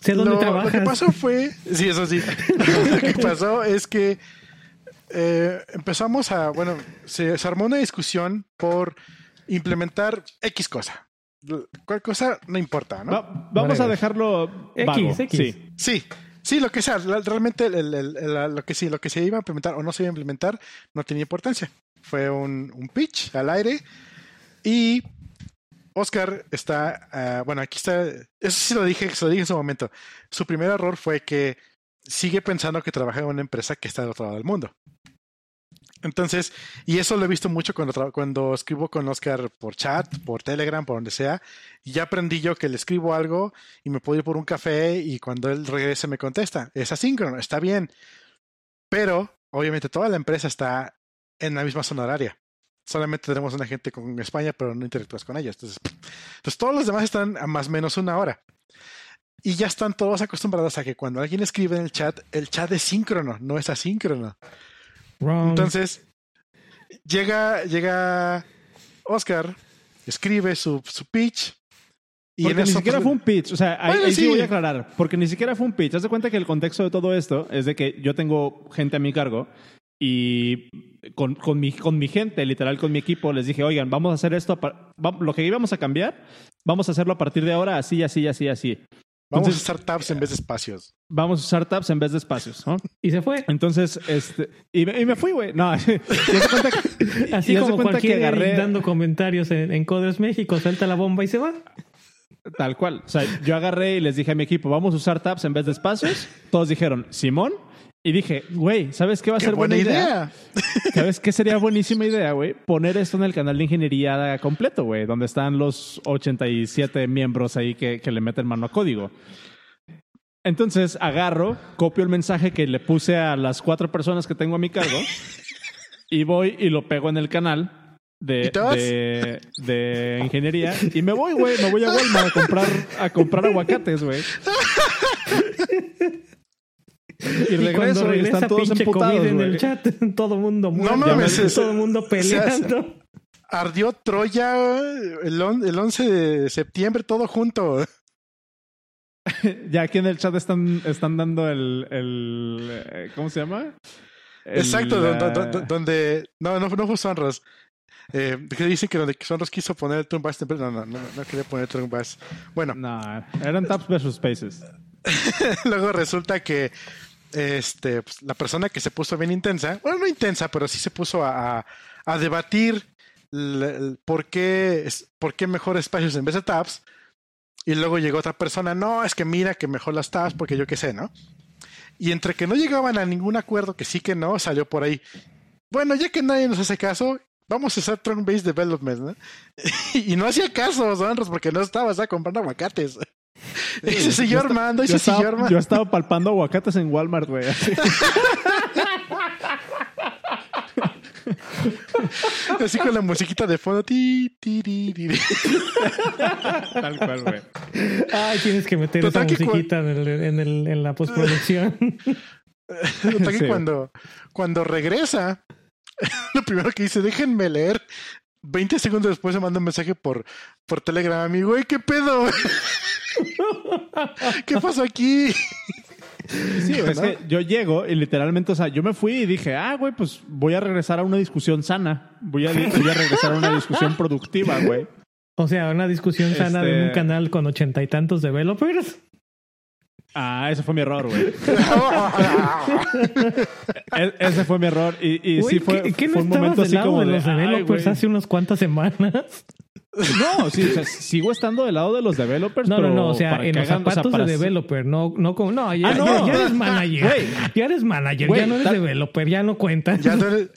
sé dónde lo, trabajas. lo que pasó fue, sí, eso sí. [LAUGHS] lo que pasó es que eh, empezamos a, bueno, se, se armó una discusión por implementar X cosa. Cuál cosa no importa, ¿no? Va- vamos a dejarlo X, vago. X. Sí. Sí, sí, lo que sea, realmente el- el- el- la- lo que sí, lo que se iba a implementar o no se iba a implementar no tenía importancia. Fue un, un pitch al aire y Oscar está, ah, bueno, aquí está, eso sí lo dije, se lo dije en su momento. Su primer error fue que sigue pensando que trabaja en una empresa que está del otro lado del mundo. Entonces, y eso lo he visto mucho cuando, cuando escribo con Oscar por chat, por Telegram, por donde sea. Y ya aprendí yo que le escribo algo y me puedo ir por un café y cuando él regrese me contesta. Es asíncrono, está bien. Pero, obviamente, toda la empresa está en la misma zona horaria. Solamente tenemos una gente con España, pero no interactúas con ellos. Entonces, entonces, todos los demás están a más o menos una hora. Y ya están todos acostumbrados a que cuando alguien escribe en el chat, el chat es síncrono, no es asíncrono. Wrong. Entonces, llega, llega Oscar, escribe su, su pitch. Y porque en ni siquiera pues, fue un pitch. O sea, ahí, Bueno, ahí sí. sí. voy a aclarar. Porque ni siquiera fue un pitch. Haz de cuenta que el contexto de todo esto es de que yo tengo gente a mi cargo y con, con, mi, con mi gente, literal con mi equipo, les dije, oigan, vamos a hacer esto, lo que íbamos a cambiar, vamos a hacerlo a partir de ahora así, así, así, así. Vamos Entonces- a usar tabs en vez de espacios. Vamos a usar tabs en vez de espacios. ¿no? [LAUGHS] Y se fue. Entonces, este, y me, y me fui, güey. No, [LAUGHS] y cuenta que- Así y como cuenta cualquier que agarré- dando comentarios en, en Coders México, suelta la bomba y se va. Tal cual. O sea, yo agarré y les dije a mi equipo, vamos a usar tabs en vez de espacios. Todos dijeron, Simón. Y dije, güey, ¿sabes qué va a ¡Qué ser buena idea! [LAUGHS] ¿Sabes qué sería buenísima idea, güey? Poner esto en el canal de ingeniería completo, güey, donde están los 87 miembros ahí que, que le meten mano a código. Entonces agarro, copio el mensaje que le puse a las cuatro personas que tengo a mi cargo [LAUGHS] y voy y lo pego en el canal de, de, de ingeniería y me voy, güey, me voy a Walmart a comprar, a comprar aguacates, güey. [LAUGHS] Y [LAUGHS] Y regreso cuando y regresa están todos pinche emputados, COVID en el chat, [LAUGHS] todo mundo muerto, mames, es- todo mundo [LAUGHS] peleando. Ardió Troya el, on- el 11 de septiembre todo junto. ya aquí en el chat están, están dando el, el eh, ¿cómo se llama? El, Exacto, do- donde. No, no, no fue Sonros. Eh, que dicen que donde Sonros quiso poner el Turn Bass No, no, no, no quería poner Turn Bass. Bueno, No, eran Taps versus Spaces. luego resulta que este, pues, la persona que se puso bien intensa, bueno, no intensa, pero sí se puso a, a- a debatir por, qué, por qué mejor espacios en vez de tabs. Y luego llegó otra persona, no, es que mira que mejor las tabs, porque yo qué sé, ¿no? Y entre que no llegaban a ningún acuerdo, que sí que no, salió por ahí. Bueno, ya que nadie nos hace caso, vamos a hacer Trunk Based Development, ¿no? [LAUGHS] y no hacía caso, Sonros, porque no estaba, estaba comprando aguacates. [LAUGHS] Ese siguió Yo armando, Yo ese siguió estaba, armando. yo estaba palpando aguacates en Walmart, güey. así. [LAUGHS] Así con la musiquita de fondo. Ti, ti, ti. Tal cual, güey. Ay, tienes que meter Total esa que musiquita en, el- en el- en la postproducción. [LAUGHS] Total que Sí. cuando, cuando regresa, lo primero que dice, déjenme leer. 20 segundos después se manda un mensaje por, por Telegram a mí, güey, ¿qué pedo? [LAUGHS] ¿Qué pasó aquí? [LAUGHS] Sí, es que yo llego y literalmente, o sea, yo me fui y dije, ah, güey, pues voy a regresar a una discusión sana. Voy a, voy a regresar a una discusión productiva, güey. O sea, una discusión sana de un Este- canal con ochenta y tantos developers. Ah, ese fue mi error, güey. [LAUGHS] E- ese fue mi error. Y, y Güey, sí fue, ¿qué, qué no fue un estabas momento del así lado como de los "Ay, developers güey". hace unas cuantas semanas? No, sí, o sea, sigo estando del lado de los developers. No, no, pero no, o sea, para en que los hagan- o sea, zapatos para- de developer, no, no como, no, ya, Ah, no. ya- ya eres manager, Güey. ya eres manager, Güey, ya no eres developer, ya no cuentas. Ya no eres-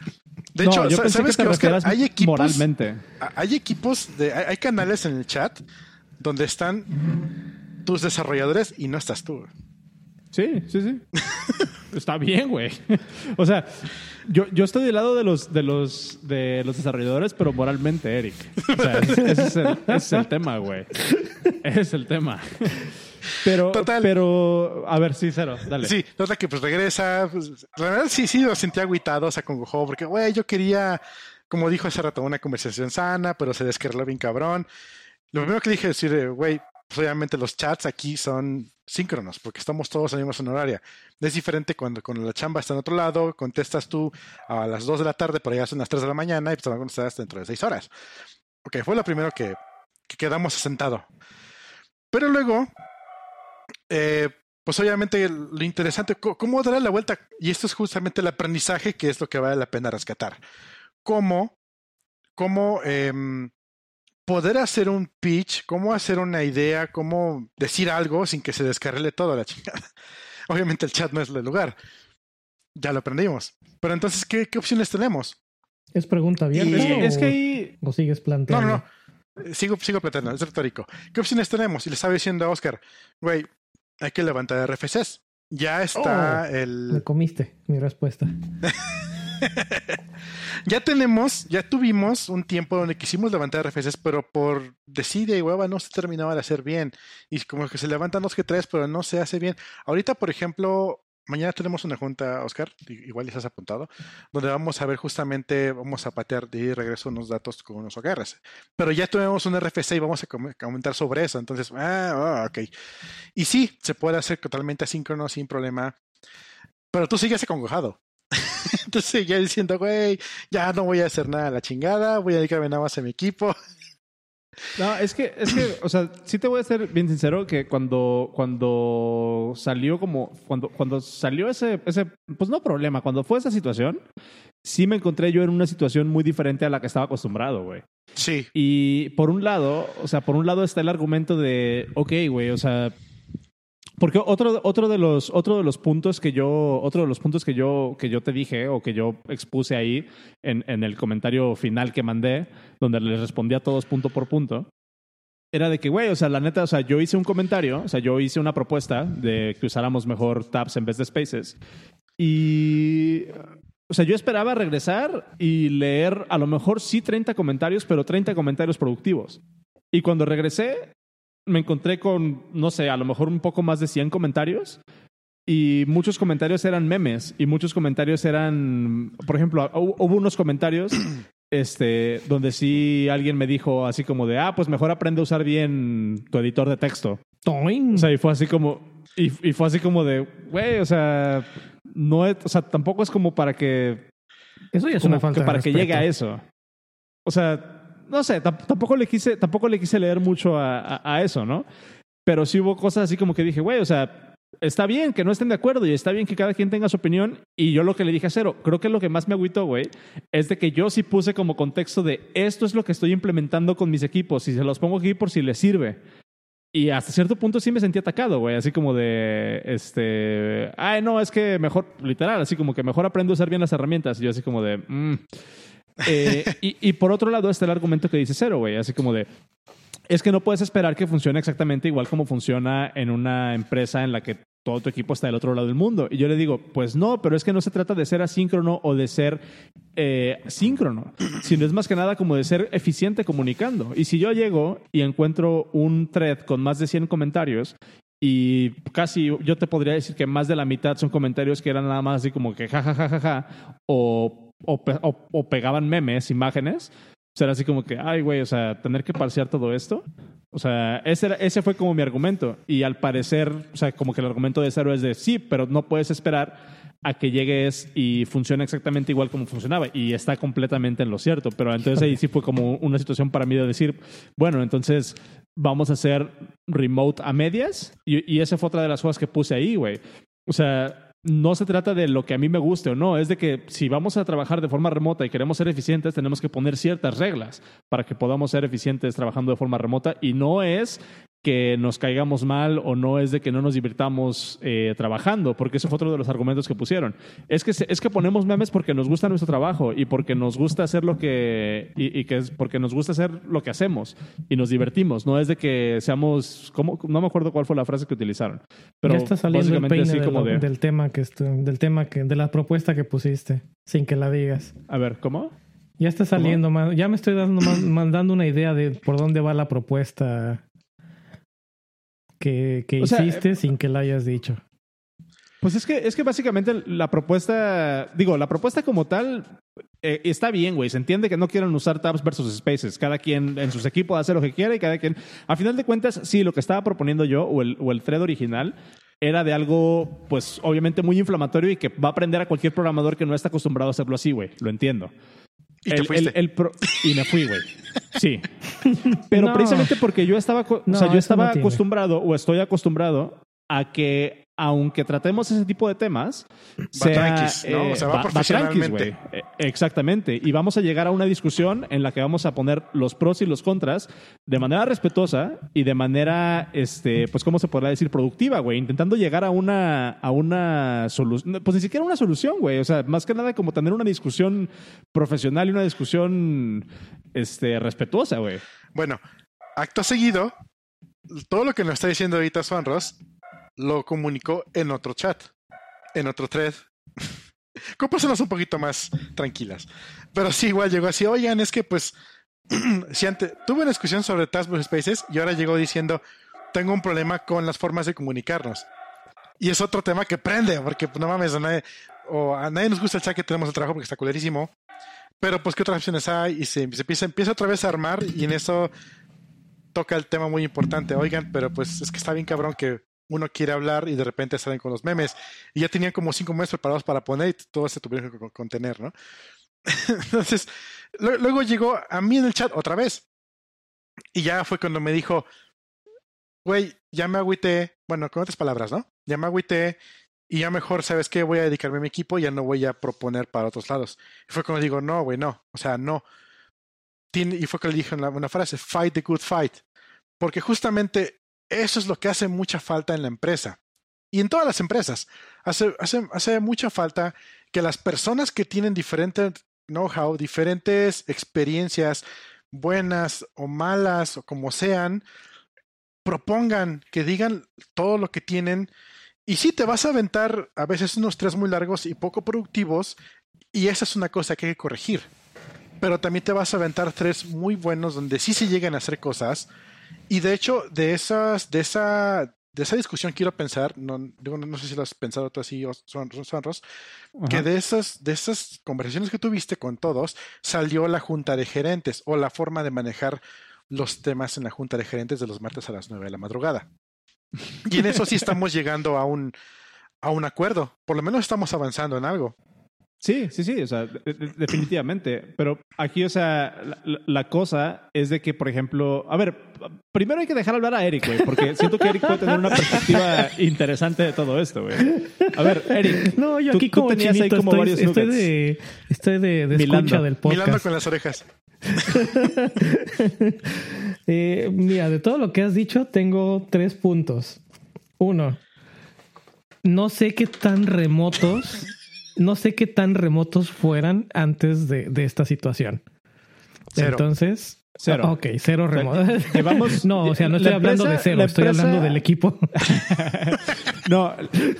De No, hecho, yo sa- pensé ¿sabes que te qué, Oscar? refieras Hay equipos, moralmente. hay equipos, de, hay, hay canales en el chat donde están tus desarrolladores y no estás tú. Sí, sí, sí. [LAUGHS] Está bien, güey. O sea, yo, yo estoy del lado de los, de los de los desarrolladores, pero moralmente, Eric. O sea, ese, ese es, el, ese es el tema, güey. Ese es el tema. Pero, Total. pero, a ver, sí, cero, dale. Sí, nota que pues regresa. pues, la verdad sí, sí, lo sentí agüitado, se acongojó, porque, güey, yo quería, como dijo hace rato, una conversación sana, pero se descarriló bien cabrón. Lo primero que dije es decir, güey, obviamente los chats aquí son síncronos, porque estamos todos en la misma horaria. Es diferente cuando, cuando la chamba está en otro lado, contestas tú a las 2 de la tarde, pero ya son las 3 de la mañana y pues te van a contestar hasta dentro de 6 horas. Ok, fue lo primero que, que quedamos asentado. Pero luego, eh, pues obviamente lo interesante, ¿cómo darle la vuelta? Y esto es justamente el aprendizaje que es lo que vale la pena rescatar. ¿Cómo, cómo em, poder hacer un pitch, cómo hacer una idea, cómo decir algo sin que se descarrile todo a la chingada? [LAUGHS] Obviamente el chat no es el lugar. Ya lo aprendimos. Pero entonces, ¿qué, qué opciones tenemos? Es pregunta abierta. Y- Es que, o, es que ahí... o sigues No, planteando. no, no. Eh, Sigo, sigo planteando, es retórico. ¿Qué opciones tenemos? Y le estaba diciendo a Oscar, güey, hay que levantar RFCs. Ya está Me el. comiste mi respuesta. [LAUGHS] [LAUGHS] Ya tenemos, ya tuvimos un tiempo donde quisimos levantar RFCs, pero por decide y hueva no se terminaba de hacer bien. Y como que se levantan dos que tres, pero no se hace bien. Ahorita, por ejemplo, mañana tenemos una junta, Oscar, igual has apuntado, donde vamos a ver justamente, vamos a patear de regreso unos datos con unos OKRs. Pero ya tuvimos un RFC y vamos a com- comentar sobre eso. Entonces, ah, ah, ok. Y sí, se puede hacer totalmente asíncrono sin problema. Pero tú sigues acongojado. Entonces ya diciendo, güey, ya no voy a hacer nada a la chingada, voy a dedicarme nada más a mi equipo. No, es que, es que, o sea, sí te voy a ser bien sincero que cuando, cuando salió como, cuando, cuando salió ese, ese, pues no problema, cuando fue esa situación, sí me encontré yo en una situación muy diferente a la que estaba acostumbrado, güey. Sí, Y por un lado, o sea, por un lado está el argumento de, ok, güey, o sea, porque otro, otro de los, otro de los puntos que yo, otro de los puntos que yo, que yo te dije o que yo expuse ahí en, en el comentario final que mandé, donde les respondí a todos punto por punto, era de que, güey, o sea, la neta, o sea, yo hice un comentario, o sea, yo hice una propuesta de que usáramos mejor tabs en vez de spaces. Y, o sea, yo esperaba regresar y leer a lo mejor sí 30 comentarios, pero 30 comentarios productivos. Y cuando regresé, me encontré con, no sé, a lo mejor un poco más de 100 comentarios. Y muchos comentarios eran memes y muchos comentarios eran, por ejemplo, hu- hubo unos comentarios [CLEARS THROAT] este, donde sí alguien me dijo así como de, ah, pues mejor aprende a usar bien tu editor de texto. Toing. O sea, y fue así como, y, y fue así como de, güey, o sea, no es, o sea, tampoco es como para que, Eso ya es una falta que de para que respeto. llegue a eso. O sea, no sé, tam- tampoco le quise, tampoco le quise leer mucho a, a- a eso, ¿no? Pero sí hubo cosas así como que dije, güey, o sea, está bien que no estén de acuerdo y está bien que cada quien tenga su opinión. Y yo lo que le dije a Cero, creo que lo que más me agüitó, güey, es de que yo sí puse como contexto de esto es lo que estoy implementando con mis equipos y se los pongo aquí por si les sirve. Y hasta cierto punto sí me sentí atacado, güey. Así como de, este, ay, no, es que mejor, literal, así como que mejor aprendo a usar bien las herramientas. Y yo así como de, mm. Eh, y, y por otro lado está el argumento que dice Cero, güey. Así como de, es que no puedes esperar que funcione exactamente igual como funciona en una empresa en la que todo tu equipo está del otro lado del mundo. Y yo le digo, pues no, pero es que no se trata de ser asíncrono o de ser eh, síncrono, sino es más que nada como de ser eficiente comunicando. Y si yo llego y encuentro un thread con más de 100 comentarios y casi yo te podría decir que más de la mitad son comentarios que eran nada más así como que ja, ja, ja, ja, ja, o, o, pe- o- o pegaban memes, imágenes, será así como que, ay, güey, o sea, tener que parsear todo esto. O sea, ese, era- ese fue como mi argumento. Y al parecer, o sea, como que el argumento de cero es de sí, pero no puedes esperar a que llegues y funcione exactamente igual como funcionaba. Y está completamente en lo cierto. Pero entonces ahí sí fue como una situación para mí de decir, bueno, entonces vamos a hacer remote a medias. Y, y esa fue otra de las cosas que puse ahí, güey. O sea, no se trata de lo que a mí me guste o no, es de que si vamos a trabajar de forma remota y queremos ser eficientes, tenemos que poner ciertas reglas para que podamos ser eficientes trabajando de forma remota y no es que nos caigamos mal o no es de que no nos divirtamos eh, trabajando, porque ese fue otro de los argumentos que pusieron. Es que, es que ponemos memes porque nos gusta nuestro trabajo y porque nos gusta hacer lo que, y, y que es porque nos gusta hacer lo que hacemos y nos divertimos, no es de que seamos, ¿cómo? no me acuerdo cuál fue la frase que utilizaron, pero ya está saliendo el básicamente peine así de como de, del tema que del tema que de la propuesta que pusiste sin que la digas. a ver, ¿cómo? Ya está saliendo más, ya me estoy dando más, más dando una idea de por dónde va la propuesta que, que O sea, hiciste sin que la hayas dicho. Pues es que, es que básicamente la propuesta, digo, la propuesta como tal eh, está bien, güey. Se entiende que no quieren usar tabs versus spaces. Cada quien en sus equipos hace lo que quiere y cada quien. A final de cuentas, sí, lo que estaba proponiendo yo o el, o el thread original era de algo, pues obviamente muy inflamatorio y que va a aprender a cualquier programador que no está acostumbrado a hacerlo así, güey. Lo entiendo. Y te El- fuiste. el- el pro- y me fui, güey. Sí. [LAUGHS] Pero No. precisamente porque yo estaba, co- No, o sea, yo estaba acostumbrado o estoy acostumbrado a que aunque tratemos ese tipo de temas, [CLEARS THROAT] sea, tranquis, ¿no? O sea, va profesionalmente. tranquis, güey. Eh, Exactamente. Y vamos a llegar a una discusión en la que vamos a poner los pros y los contras de manera respetuosa y de manera, este, pues, ¿cómo se podrá decir? Productiva, güey. Intentando llegar a una, a una solución, pues ni siquiera una solución, güey. O sea, más que nada como tener una discusión profesional y una discusión, este, respetuosa, güey. Bueno, acto seguido, todo lo que nos está diciendo ahorita Swan Ross lo comunicó en otro chat, en otro thread, [LAUGHS] con personas un poquito más tranquilas. Pero sí, igual llegó así, oigan, es que pues, [CLEARS THROAT] si tuve una discusión sobre Task Force Spaces y ahora llegó diciendo, tengo un problema con las formas de comunicarnos. Y es otro tema que prende, porque pues, no mames, a nadie, o a nadie nos gusta el chat que tenemos de trabajo porque está culerísimo. Pero pues, ¿qué otras opciones hay? Y se, empieza otra vez a armar y en eso toca el tema muy importante. Oigan, pero pues es que está bien cabrón que uno quiere hablar y de repente salen con los memes. Y ya tenían como cinco meses preparados para poner y todo se tuvieron que co- contener, ¿no? [LAUGHS] Entonces, lo- luego llegó a mí en el chat otra vez. Y ya fue cuando me dijo, güey, ya me agüité, bueno, con otras palabras, ¿no? Ya me agüité y ya mejor, ¿sabes qué? Voy a dedicarme a mi equipo y ya no voy a proponer para otros lados. Y fue cuando digo, no, güey, no. O sea, no. Y fue que le dije una, una frase, fight the good fight. Porque justamente eso es lo que hace mucha falta en la empresa. Y en todas las empresas. Hace, hace, hace mucha falta que las personas que tienen diferente know-how, diferentes experiencias, buenas o malas o como sean, propongan, que digan todo lo que tienen. Y sí, te vas a aventar a veces unos tres muy largos y poco productivos. Y esa es una cosa que hay que corregir. Pero también te vas a aventar tres muy buenos donde sí se llegan a hacer cosas. Y de hecho, de esas, de esa de esa discusión quiero pensar, no, digo, no sé si lo has pensado tú así, son, Sonros, que de esas, de esas conversaciones que tuviste con todos salió la junta de gerentes o la forma de manejar los temas en la junta de gerentes de los martes a las 9 de la madrugada. Y en eso sí estamos llegando a un, a un acuerdo. Por lo menos estamos avanzando en algo. Sí, sí, sí, o sea, de- de- definitivamente. Pero aquí, o sea, la, cosa es de que, por ejemplo, a ver, primero hay que dejar hablar a Eric, güey, porque siento que Eric puede tener una perspectiva interesante de todo esto, güey. A ver, Eric. No, yo tú- aquí tú como tenías ahí como estoy, varios estoy nuggets. de, estoy de, de Milando. escucha del Milando podcast. con las orejas. [LAUGHS] Eh, mira, de todo lo que has dicho, tengo tres puntos. Uno, no sé qué tan remotos, no sé qué tan remotos fueran antes de, de esta situación. Cero. Entonces, Cero. Ok, cero remoto. llevamos- [LAUGHS] no, o sea, no estoy hablando de cero, estoy hablando del equipo. [LAUGHS] No,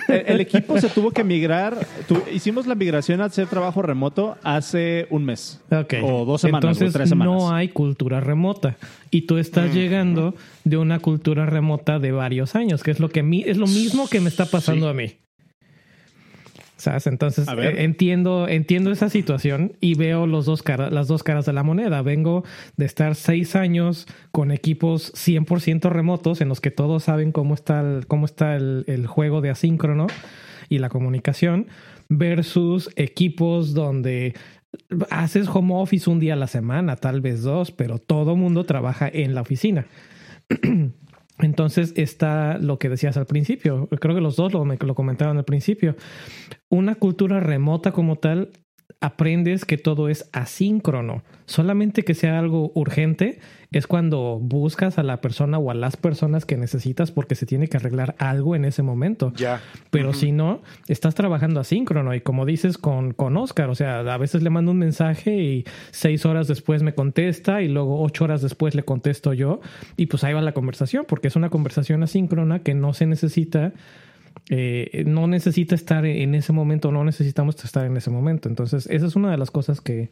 el, el equipo se tuvo que migrar. tu- hicimos la migración a hacer trabajo remoto hace un mes. Ok. O dos semanas, Entonces, o tres semanas. no hay cultura remota. Y tú estás llegando de una cultura remota de varios años, que es lo que a mí, es lo mismo que me está pasando Sí. a mí. ¿Sabes? Entonces eh, entiendo, entiendo esa situación y veo los dos caras, las dos caras de la moneda. Vengo de estar seis años con equipos 100% remotos en los que todos saben cómo está el, cómo está el, el juego de asíncrono y la comunicación versus equipos donde haces home office un día a la semana, tal vez dos, pero todo mundo trabaja en la oficina. [CLEARS THROAT] Entonces está lo que decías al principio. Creo que los dos lo, lo comentaron al principio. Una cultura remota como tal, aprendes que todo es asíncrono. Solamente que sea algo urgente es cuando buscas a la persona o a las personas que necesitas porque se tiene que arreglar algo en ese momento. Ya. Pero si no, estás trabajando asíncrono y como dices con, con Oscar, o sea, a veces le mando un mensaje y seis horas después me contesta y luego ocho horas después le contesto yo y pues ahí va la conversación porque es una conversación asíncrona que no se necesita, eh, no necesita estar en ese momento, no necesitamos estar en ese momento. Entonces, esa es una de las cosas que,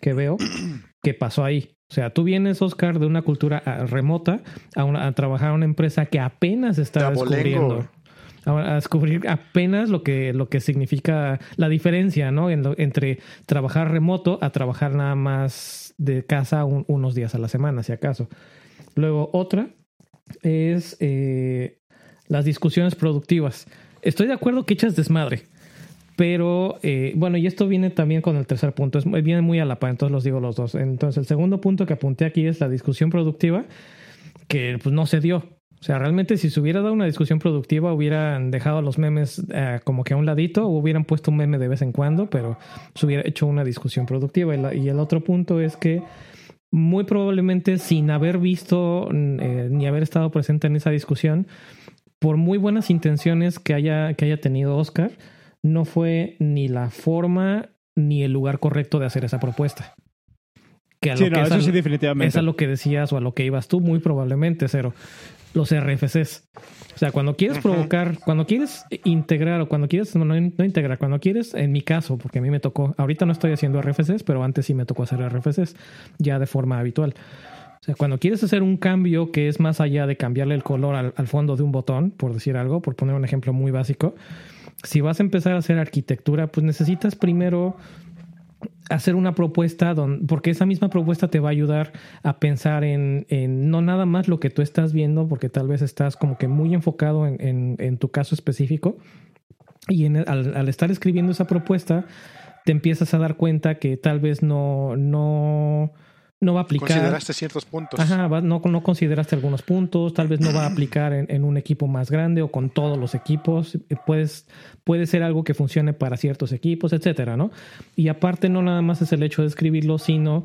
que veo [CLEARS THROAT] que pasó ahí. O sea, tú vienes, Oscar, de una cultura ah, remota a, una- a trabajar en una empresa que apenas está descubriendo a a descubrir apenas lo que, lo que significa la diferencia, ¿no? En lo- entre trabajar remoto a trabajar nada más de casa un- unos días a la semana, si acaso. Luego, otra es eh, las discusiones productivas. Estoy de acuerdo que echas desmadre, pero eh, bueno, y esto viene también con el tercer punto, es, viene muy a la par, entonces los digo los dos. Entonces, el segundo punto que apunté aquí es la discusión productiva, que pues no se dio. O sea, realmente si se hubiera dado una discusión productiva, hubieran dejado los memes eh, como que a un ladito, o hubieran puesto un meme de vez en cuando, pero se hubiera hecho una discusión productiva. Y, la- y el otro punto es que muy probablemente sin haber visto eh, ni haber estado presente en esa discusión, por muy buenas intenciones que haya, que haya tenido Oscar, no fue ni la forma ni el lugar correcto de hacer esa propuesta. Que a Sí, lo no, que es eso sí, definitivamente. es a lo que decías o a lo que ibas tú, muy probablemente, cero. Los RFCs. O sea, cuando quieres provocar, cuando quieres integrar o cuando quieres, no, no, no integrar, cuando quieres, en mi caso, porque a mí me tocó, ahorita no estoy haciendo RFCs, pero antes sí me tocó hacer RFCs ya de forma habitual. Cuando quieres hacer un cambio que es más allá de cambiarle el color al, fondo de un botón, por decir algo, por poner un ejemplo muy básico, si vas a empezar a hacer arquitectura, pues necesitas primero hacer una propuesta porque esa misma propuesta te va a ayudar a pensar en, no nada más lo que tú estás viendo, porque tal vez estás como que muy enfocado en, tu caso específico. Y al, al estar escribiendo esa propuesta, te empiezas a dar cuenta que tal vez no, no, no va a aplicar. Consideraste ciertos puntos. Ajá, va- no, no consideraste algunos puntos, tal vez no va a [CLEARS THROAT] aplicar en, en un equipo más grande o con todos los equipos. Eh, Puedes, puede ser algo que funcione para ciertos equipos, etcétera, ¿no? Y aparte, no nada más es el hecho de escribirlo, sino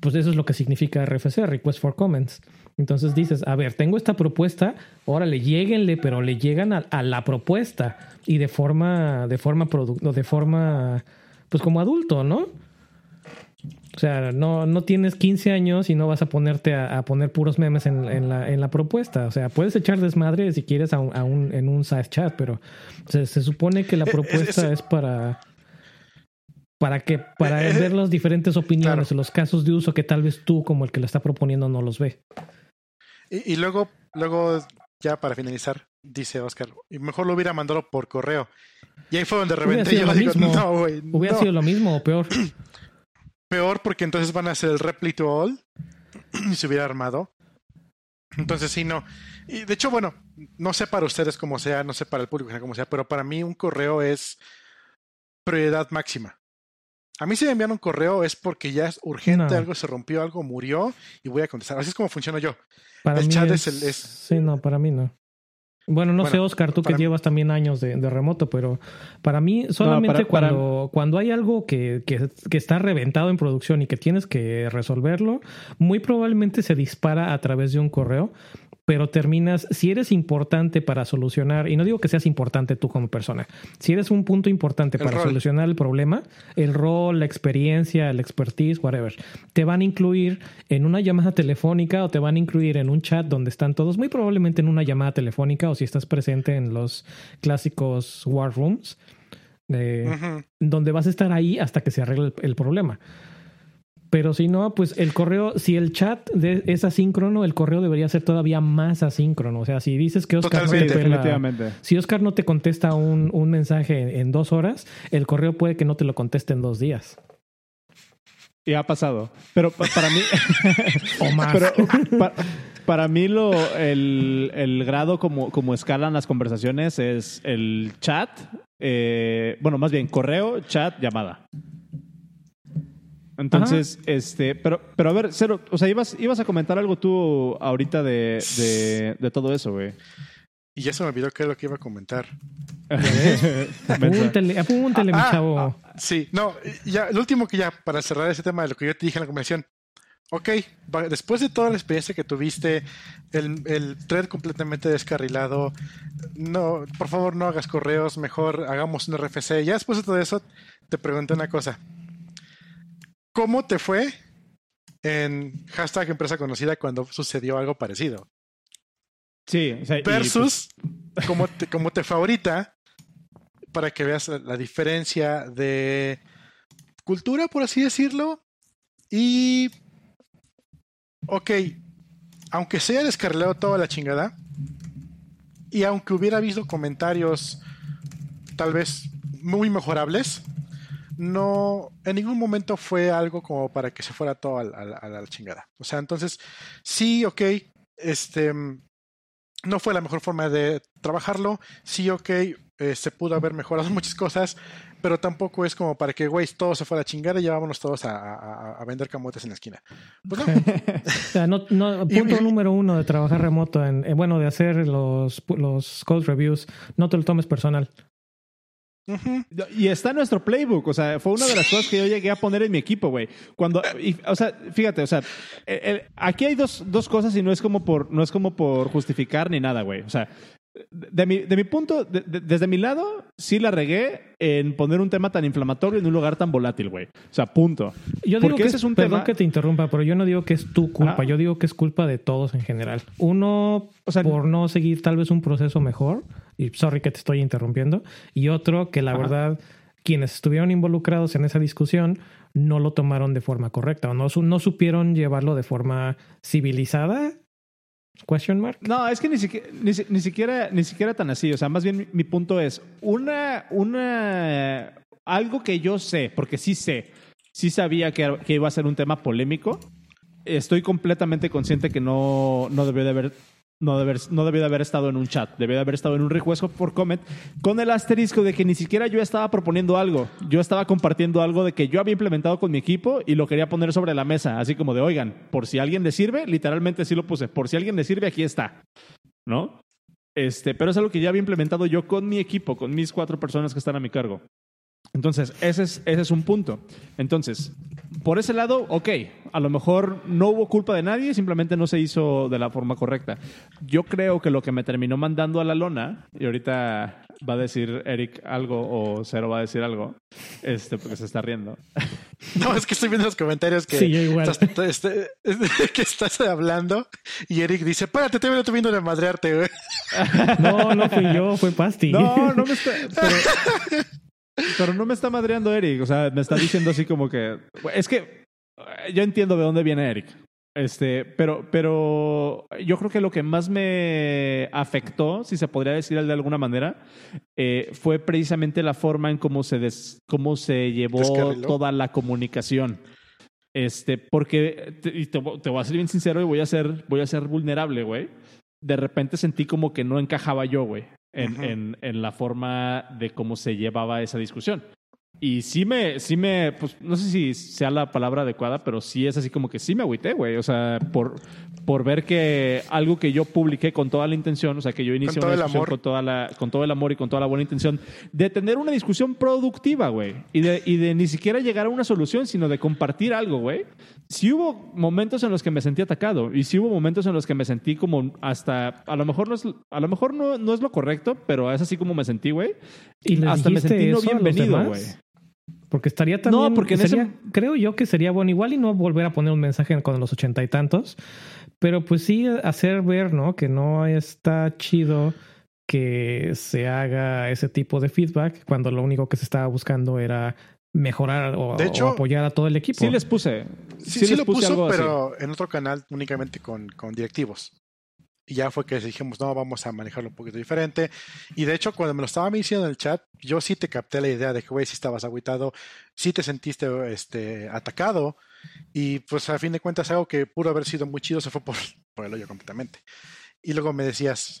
pues eso es lo que significa RFC, Request for Comments. Entonces dices, a ver, tengo esta propuesta, órale, lléguenle, pero le llegan a, a la propuesta y de forma, de forma producto, de forma, pues como adulto, ¿no? O sea, no, no tienes 15 años y no vas a ponerte a, a poner puros memes en, en la, en la propuesta. O sea, puedes echar desmadre si quieres a un, a un- en un side chat, pero se, se supone que la Eh, es- propuesta es- es para para que para Eh, eh, ver las diferentes opiniones, claro. los casos de uso que tal vez tú como el que lo está proponiendo no los ve. Y, y luego, luego ya para finalizar, dice Oscar, y mejor lo hubiera mandado por correo. Y ahí fue donde reventé. Yo digo, mismo. no, güey. Hubiera no". sido lo mismo o peor. [CLEARS THROAT] Peor porque entonces van a hacer el repli to all y se hubiera armado. Entonces sí, no. Y de hecho, bueno, no sé para ustedes cómo sea, no sé para el público cómo sea, pero para mí un correo es prioridad máxima. A mí si me envían un correo es porque ya es urgente, No. algo se rompió, algo murió y voy a contestar. Así es como funciono yo. Para El mí chat es, es el- es- Sí, no, para mí no. Bueno, no Bueno, sé, Oscar, tú que mí- llevas también años de, de remoto, pero para mí solamente para- cuando, cuando hay algo que, que, que está reventado en producción y que tienes que resolverlo, muy probablemente se dispara a través de un correo, pero terminas, si eres importante para solucionar, y no digo que seas importante tú como persona, si eres un punto importante El para rol. solucionar el problema, el rol, la experiencia, el expertise, whatever, te van a incluir en una llamada telefónica o te van a incluir en un chat donde están todos, muy probablemente en una llamada telefónica o si estás presente en los clásicos war rooms, eh, donde vas a estar ahí hasta que se arregle el, el problema. Pero si no, pues el correo, si el chat de- es asíncrono, el correo debería ser todavía más asíncrono. O sea, si dices que Oscar no te definitivamente. si Oscar no te contesta un, un mensaje en, dos horas, el correo puede que no te lo conteste en dos días. Y ha pasado. Pero pa- para mí, [LAUGHS] O más. pero pa- para mí lo, el, el grado como, como escalan las conversaciones es el chat, eh, bueno, más bien correo, chat, llamada. Entonces, este, pero, pero a ver, Cero, o sea, ibas, ibas a comentar algo tú ahorita de, de, de todo eso, güey. Y ya se me olvidó qué es lo que iba a comentar. [LAUGHS] Mensa. apúntele, apúntele, mi Ah, chavo. ah, sí, no, ya, el último que ya, para cerrar ese tema de lo que yo te dije en la conversación. Ok, va- después de toda la experiencia que tuviste, el, el thread completamente descarrilado, no, por favor no hagas correos, mejor hagamos un RFC. Ya después de todo eso, te pregunté una cosa. ¿Cómo te fue en hashtag empresa conocida cuando sucedió algo parecido? Sí, o sea, y, pues, versus cómo, te, cómo te fue ahorita para que veas la, diferencia de cultura, por así decirlo. Y, ok, aunque se haya descarrilado toda la chingada, y aunque hubiera habido comentarios tal vez muy mejorables, no, en ningún momento fue algo como para que se fuera todo a, la- a la chingada. O sea, entonces, sí, ok, este, no fue la mejor forma de trabajarlo. Sí, ok, eh, se pudo haber mejorado [LAUGHS] muchas cosas, pero tampoco es como para que, güey, todo se fuera a chingar y ya vámonos todos a, a- a vender camotes en la esquina. Pues no. [LAUGHS] O sea, no, no- [LAUGHS] punto y- número uno de trabajar remoto, en, eh, bueno, de hacer los, los code reviews, no te lo tomes personal. Y está en nuestro playbook, o sea, fue una de las cosas que yo llegué a poner en mi equipo, güey. Cuando, y, o sea, fíjate, o sea, el- el- aquí hay dos, dos cosas y no es como por, no es como por justificar ni nada, güey. O sea, de mi, de mi punto, de- de- desde mi lado, sí la regué en poner un tema tan inflamatorio en un lugar tan volátil, güey. O sea, punto. Yo digo Porque que ese es, un perdón tema- que te interrumpa, pero yo no digo que es tu culpa, yo digo que es culpa de todos en general. Uno, O sea, por no seguir tal vez un proceso mejor, y sorry que te estoy interrumpiendo, y otro que la Ajá. verdad, quienes estuvieron involucrados en esa discusión no lo tomaron de forma correcta o no, no supieron llevarlo de forma civilizada. Question mark. No, es que ni siquiera, ni, ni siquiera, ni siquiera tan así. O sea, más bien mi, mi punto es una, una, algo que yo sé, porque sí sé, sí sabía que, que iba a ser un tema polémico. Estoy completamente consciente que no, no debió de haber, no deber, no debió de haber estado en un chat, debió de haber estado en un request por comment, con el asterisco de que ni siquiera yo estaba proponiendo algo. Yo estaba compartiendo algo de que yo había implementado con mi equipo y lo quería poner sobre la mesa, así como de, oigan, por si alguien le sirve, literalmente sí lo puse, por si alguien le sirve, aquí está. ¿No? Este, pero es algo que ya había implementado yo con mi equipo, con mis cuatro personas que están a mi cargo. Entonces, ese es, ese es un punto. Entonces, por ese lado, ok, a lo mejor no hubo culpa de nadie, simplemente no se hizo de la forma correcta. Yo creo que lo que me terminó mandando a la lona, y ahorita va a decir Eric algo o Cero va a decir algo, este, porque se está riendo. No, es que estoy viendo los comentarios que, Sí, yo igual. estás, este- [LAUGHS] que estás hablando y Eric dice, espérate, te veo viendo de madrearte, güey. No, no fui yo, fue Pasti. No, no me está. Pero, pero no me está madreando Eric. O sea, me está diciendo así como que. Es que eh, yo entiendo de dónde viene Eric. Este, pero, pero yo creo que lo que más me afectó, si se podría decir de alguna manera, eh, fue precisamente la forma en cómo se, des, cómo se llevó Descarriló. toda la comunicación. Este, porque, te, y te, te voy a ser bien sincero y voy a ser, voy a ser vulnerable, güey. De repente sentí como que no encajaba yo, güey, en, Ujú. en, en la forma de cómo se llevaba esa discusión. Y sí me, sí me, pues no sé si sea la palabra adecuada, pero sí es así como que sí me agüité, güey. O sea, por, por ver que algo que yo publiqué con toda la intención, o sea, que yo inicié una discusión con, toda la, con todo el amor y con toda la buena intención, de tener una discusión productiva, güey. Y de, y de ni siquiera llegar a una solución, sino de compartir algo, güey. Sí hubo momentos en los que me sentí atacado y sí hubo momentos en los que me sentí como hasta, a lo mejor no es, a lo mejor no, no es lo correcto, pero es así como me sentí, güey. ¿Y Hasta me sentí no bienvenido, güey. Porque estaría también. No, porque en ese- creo yo que sería bueno, igual y no volver a poner un mensaje con los ochenta y tantos, pero pues sí hacer ver, ¿no? Que no está chido que se haga ese tipo de feedback cuando lo único que se estaba buscando era mejorar o, De hecho, o apoyar a todo el equipo. Sí les puse. Sí, sí sí les lo puse puso, algo así. pero en otro canal únicamente con, con directivos. Y ya fue que dijimos, no, vamos a manejarlo un poquito diferente. Y de hecho, cuando me lo estaba diciendo en el chat, yo sí te capté la idea de que, güey, sí estabas agüitado, sí te sentiste este, atacado. Y pues a fin de cuentas, algo que pudo haber sido muy chido se fue por, [LAUGHS] por el hoyo completamente. Y luego me decías,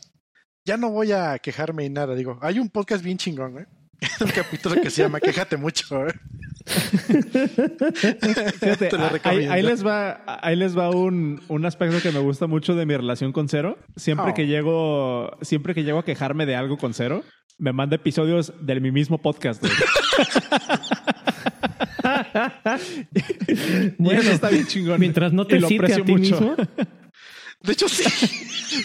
ya no voy a quejarme y nada. Digo, hay un podcast bien chingón, güey. [LAUGHS] un capítulo que se llama Quéjate mucho. Fíjate, [LAUGHS] Te lo ahí, recomiendo. ahí les va, ahí les va un, un aspecto que me gusta mucho de mi relación con Cero. Siempre Oh. que llego, siempre que llego a quejarme de algo con Cero, me manda episodios de mi mismo podcast. [LAUGHS] Bueno, eso está bien chingón. Mientras no te lo a aprecio ti mucho. mismo. De hecho, sí.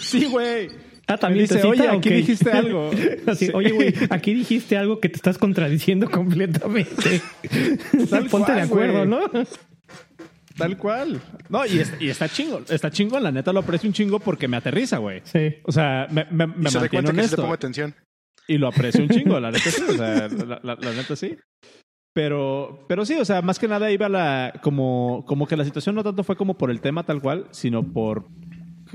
Sí, güey. Ah, también dice, te oye, aquí dijiste algo. [LAUGHS] Así, Sí. Oye, güey, aquí dijiste algo que te estás contradiciendo [LAUGHS] completamente. Tal Ponte cual, de acuerdo, güey. ¿no? Tal cual. No, y, es- y está chingo. Está chingón. La neta lo aprecio un chingo porque me aterriza, güey. Sí. O sea, me, me, me Y se mantiene cuenta que honesto. pongo atención. Y lo aprecio un chingo, la neta sí. O sea, la, la- la neta sí. Pero, pero sí, o sea, más que nada iba la. Como, como que la situación no tanto fue como por el tema tal cual, sino por.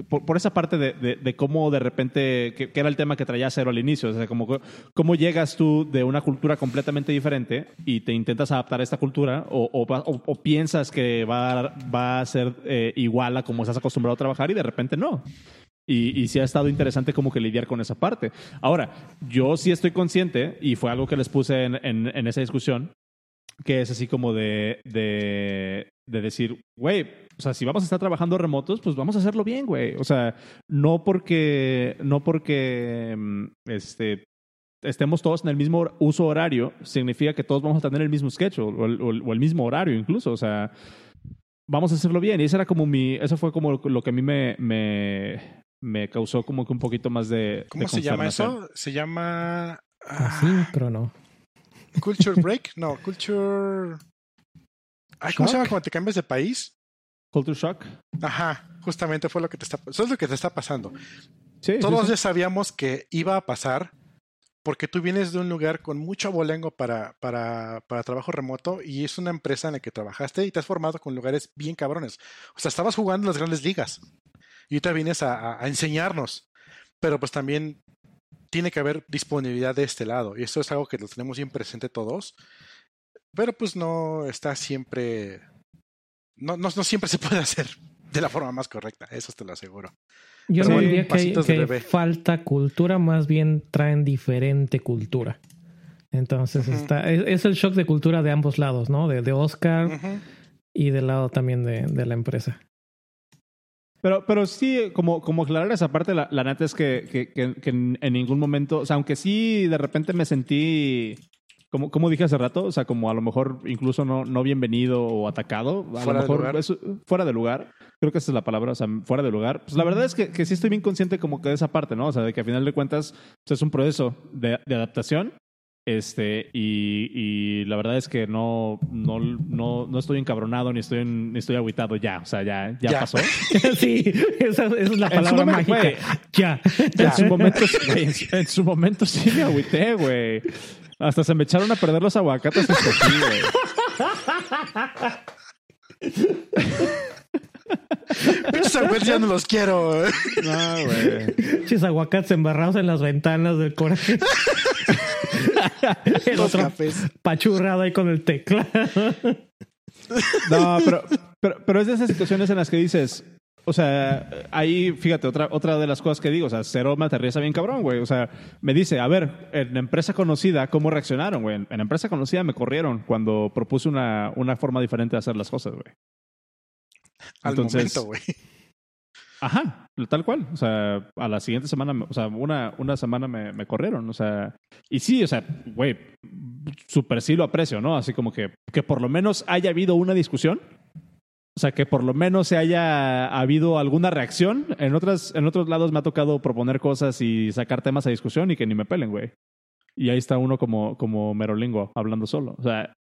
Por, esa parte de, cómo de repente, que, era el tema que traía Cero al inicio, o sea, como cómo llegas tú de una cultura completamente diferente y te intentas adaptar a esta cultura o, piensas que va, va a ser eh, igual a como estás acostumbrado a trabajar y de repente no. Y, y sí ha estado interesante como que lidiar con esa parte. Ahora, yo sí estoy consciente, y fue algo que les puse en, esa discusión, que es así como de, de decir, güey, o sea, si vamos a estar trabajando remotos, pues vamos a hacerlo bien, güey. O sea, no porque, no porque mm, este, estemos todos en el mismo uso horario, significa que todos vamos a tener el mismo sketch o, o el- o mismo horario incluso. O sea, vamos a hacerlo bien. Y eso era como mi, eso fue como lo que a mí me, me, me causó como que un poquito más de. ¿Cómo de se llama eso? Se llama ah, Así, pero no. Culture Break. No, Culture. Ay, ¿Cómo se llama cuando te cambias de país? Culture shock. Ajá, justamente fue lo que te está, eso es lo que te está pasando. Sí, Todos sí. ya sabíamos que iba a pasar porque tú vienes de un lugar con mucho abolengo para, para, para trabajo remoto y es una empresa en la que trabajaste y te has formado con lugares bien cabrones. O sea, estabas jugando en las grandes ligas y ahorita vienes a, a- a enseñarnos, pero pues también tiene que haber disponibilidad de este lado y eso es algo que lo tenemos bien presente todos, pero pues no está siempre, no, no, no siempre se puede hacer de la forma más correcta, eso te lo aseguro. Yo Pero no diría que, hay, que hay falta cultura, más bien traen diferente cultura. Entonces está, es, es el shock de cultura de ambos lados, ¿no? De, de Oscar y del lado también de, de la empresa. Pero, pero sí, como, como aclarar esa parte, la, la neta es que, que, que- que en, en ningún momento, o sea, aunque sí de repente me sentí, como, como dije hace rato, o sea, como a lo mejor incluso no, no bienvenido o atacado, a Fuera lo de mejor lugar. es- fuera de lugar, creo que esa es la palabra, o sea, fuera de lugar. Pues la verdad es que, que sí estoy bien consciente como que de esa parte, ¿no? O sea, de que a final de cuentas pues, es un proceso de, de adaptación. Este, y, y la verdad es que no, no, no, no estoy encabronado ni estoy, en- ni estoy agüitado ya. O sea, ya, ya, Ya. pasó. [LAUGHS] sí, esa, esa es la palabra momento, mágica. güey. Ya. En su momento, güey, en, su, en su momento sí me agüité, güey. Hasta se me echaron a perder los aguacates que escogí, [LAUGHS] güey. aguacates ya no los quiero. No, güey. Chis aguacates embarrados en las ventanas del coraje. el Los otro cafés. pachurrado ahí con el teclado. No, pero, pero, pero es de esas situaciones en las que dices, o sea, ahí, fíjate, otra, otra de las cosas que digo, o sea, cero me aterriza bien cabrón, güey. O sea, me dice, a ver, en empresa conocida, ¿cómo reaccionaron, güey? En empresa conocida me corrieron cuando propuse una, una forma diferente de hacer las cosas, güey. Al Entonces- momento, güey. Ajá, tal cual. O sea, a la siguiente semana, o sea, una, una semana me, me corrieron. O sea, y sí, o sea, güey, súper sí lo aprecio, ¿no? Así como que, que por lo menos haya habido una discusión. O sea, que por lo menos se haya habido alguna reacción. En, otras, en otros lados me ha tocado proponer cosas y sacar temas a discusión y que ni me pelen, güey. Y ahí está uno como, como merolingo hablando solo. O sea,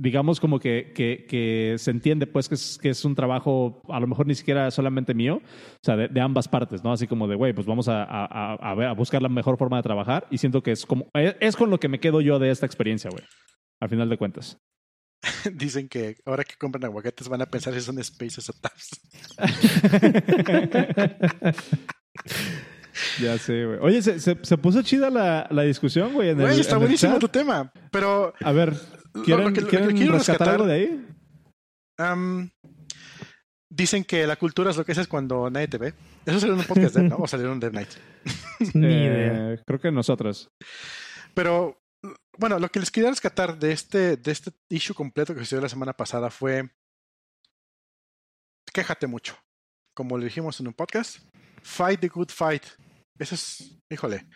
digamos como que, que, que se entiende pues que es, que es un trabajo a lo mejor ni siquiera solamente mío, o sea, de, de ambas partes, ¿no? Así como de, güey, pues vamos a, a, a- a ver, a buscar la mejor forma de trabajar y siento que es como, es, es con lo que me quedo yo de esta experiencia, güey, al final de cuentas. [LAUGHS] Dicen que ahora que compran aguacates van a pensar si son spaces o tabs. Ya sé, güey. Oye, se, se, se puso chida la, la discusión, güey. Güey, está en buenísimo tu tema. Pero A ver, ¿quieren, lo que- lo que ¿quieren quiero rescatar rescatar- algo de ahí? dicen que la cultura es lo que haces cuando nadie te ve. Eso salió en un podcast, de, ¿no? O salió en un Dev Night. [LAUGHS] Ni Eh, idea. Creo que nosotros. Pero, bueno, lo que les quería rescatar de este, de este issue completo que sucedió la semana pasada fue quéjate mucho. Como le dijimos en un podcast, fight the good fight. Eso es, híjole,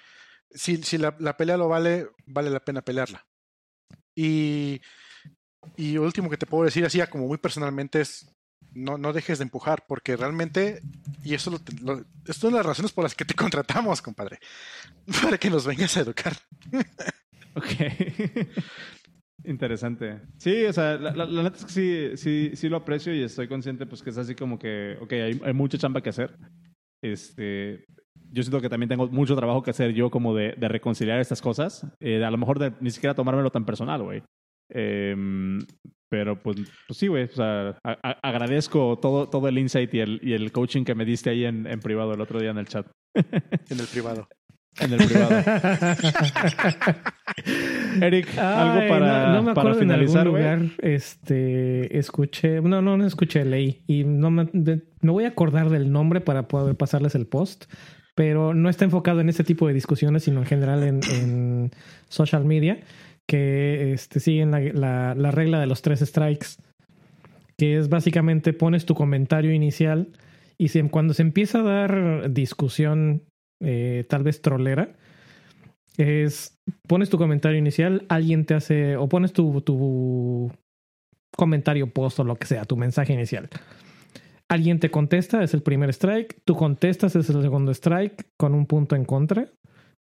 si, si la, la pelea lo vale, vale la pena pelearla. Y, y último que te puedo decir así, como muy personalmente, es no, no dejes de empujar, porque realmente, y eso lo- es una de las razones por las que te [LAUGHS] contratamos, compadre, [LAUGHS] para que nos vengas a educar. [LAUGHS] Ok. Interesante. Sí, o sea, la, la- la neta es que sí, sí, sí lo aprecio y estoy consciente pues que es así como que, ok, hay, hay mucha chamba que hacer. Este, yo siento que también tengo mucho trabajo que hacer yo como de, de reconciliar estas cosas. Eh, de a lo mejor de ni siquiera tomármelo tan personal, güey. Em, pero pues, pues sí, güey. O sea, a- a- agradezco todo, todo el insight y el, y el coaching que me diste ahí en, en privado el otro día en el chat. [LAUGHS] en el privado. En el privado. [LAUGHS] Eric, algo Ay, para, no, no me para en finalizar, algún lugar este escuché no no no escuché leí y no me, de- me voy a acordar del nombre para poder pasarles el post pero no está enfocado en este tipo de discusiones sino en general en, social media que este siguen la, la, la regla de los tres strikes que es básicamente pones tu comentario inicial y cuando se empieza a dar discusión eh, tal vez trolera es pones tu comentario inicial, alguien te hace, o pones tu comentario post o lo que sea, tu mensaje inicial. Alguien te contesta, es el primer strike, tú contestas, es el segundo strike, con un punto en contra.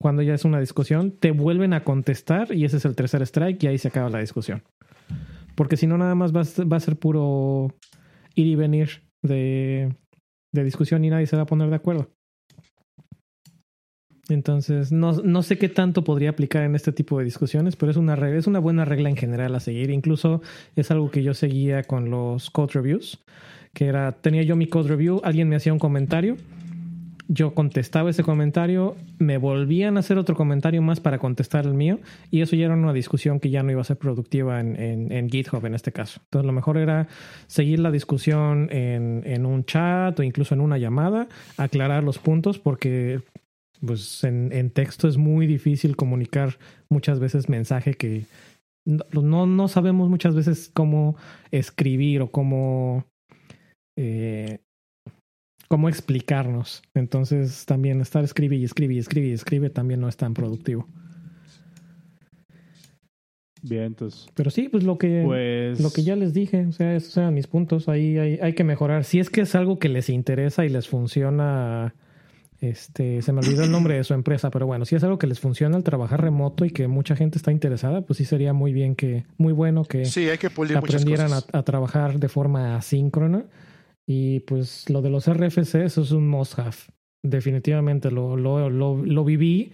Cuando ya es una discusión, te vuelven a contestar y ese es el tercer strike y ahí se acaba la discusión. Porque si no, nada más va va a ser puro ir y venir de, de discusión y nadie se va a poner de acuerdo. Entonces, no, no sé qué tanto podría aplicar en este tipo de discusiones, pero es una, es una buena regla en general a seguir. Incluso es algo que yo seguía con los code reviews, que era, tenía yo mi code review, alguien me hacía un comentario, yo contestaba ese comentario, me volvían a hacer otro comentario más para contestar el mío, y eso ya era una discusión que ya no iba a ser productiva en, en, GitHub en este caso. Entonces, lo mejor era seguir la discusión en, en un chat o incluso en una llamada, aclarar los puntos, porque pues en, texto es muy difícil comunicar muchas veces mensaje que no, no sabemos muchas veces cómo escribir o cómo, eh, cómo explicarnos. Entonces también estar escribe y escribe y escribe y escribe también no es tan productivo. Bien, entonces. Pero sí, pues lo que, Pues. lo que ya les dije, o sea, esos eran mis puntos. Ahí hay, hay que mejorar. Si es que es algo que les interesa y les funciona este, se me olvidó el nombre de su empresa, pero bueno, si es algo que les funciona al trabajar remoto y que mucha gente está interesada, pues sí sería muy bien que, muy bueno que Sí, hay que pulir muchas aprendieran a, cosas. a trabajar de forma asíncrona. Y pues lo de los RFC, eso es un must have. Definitivamente lo, lo, lo, lo viví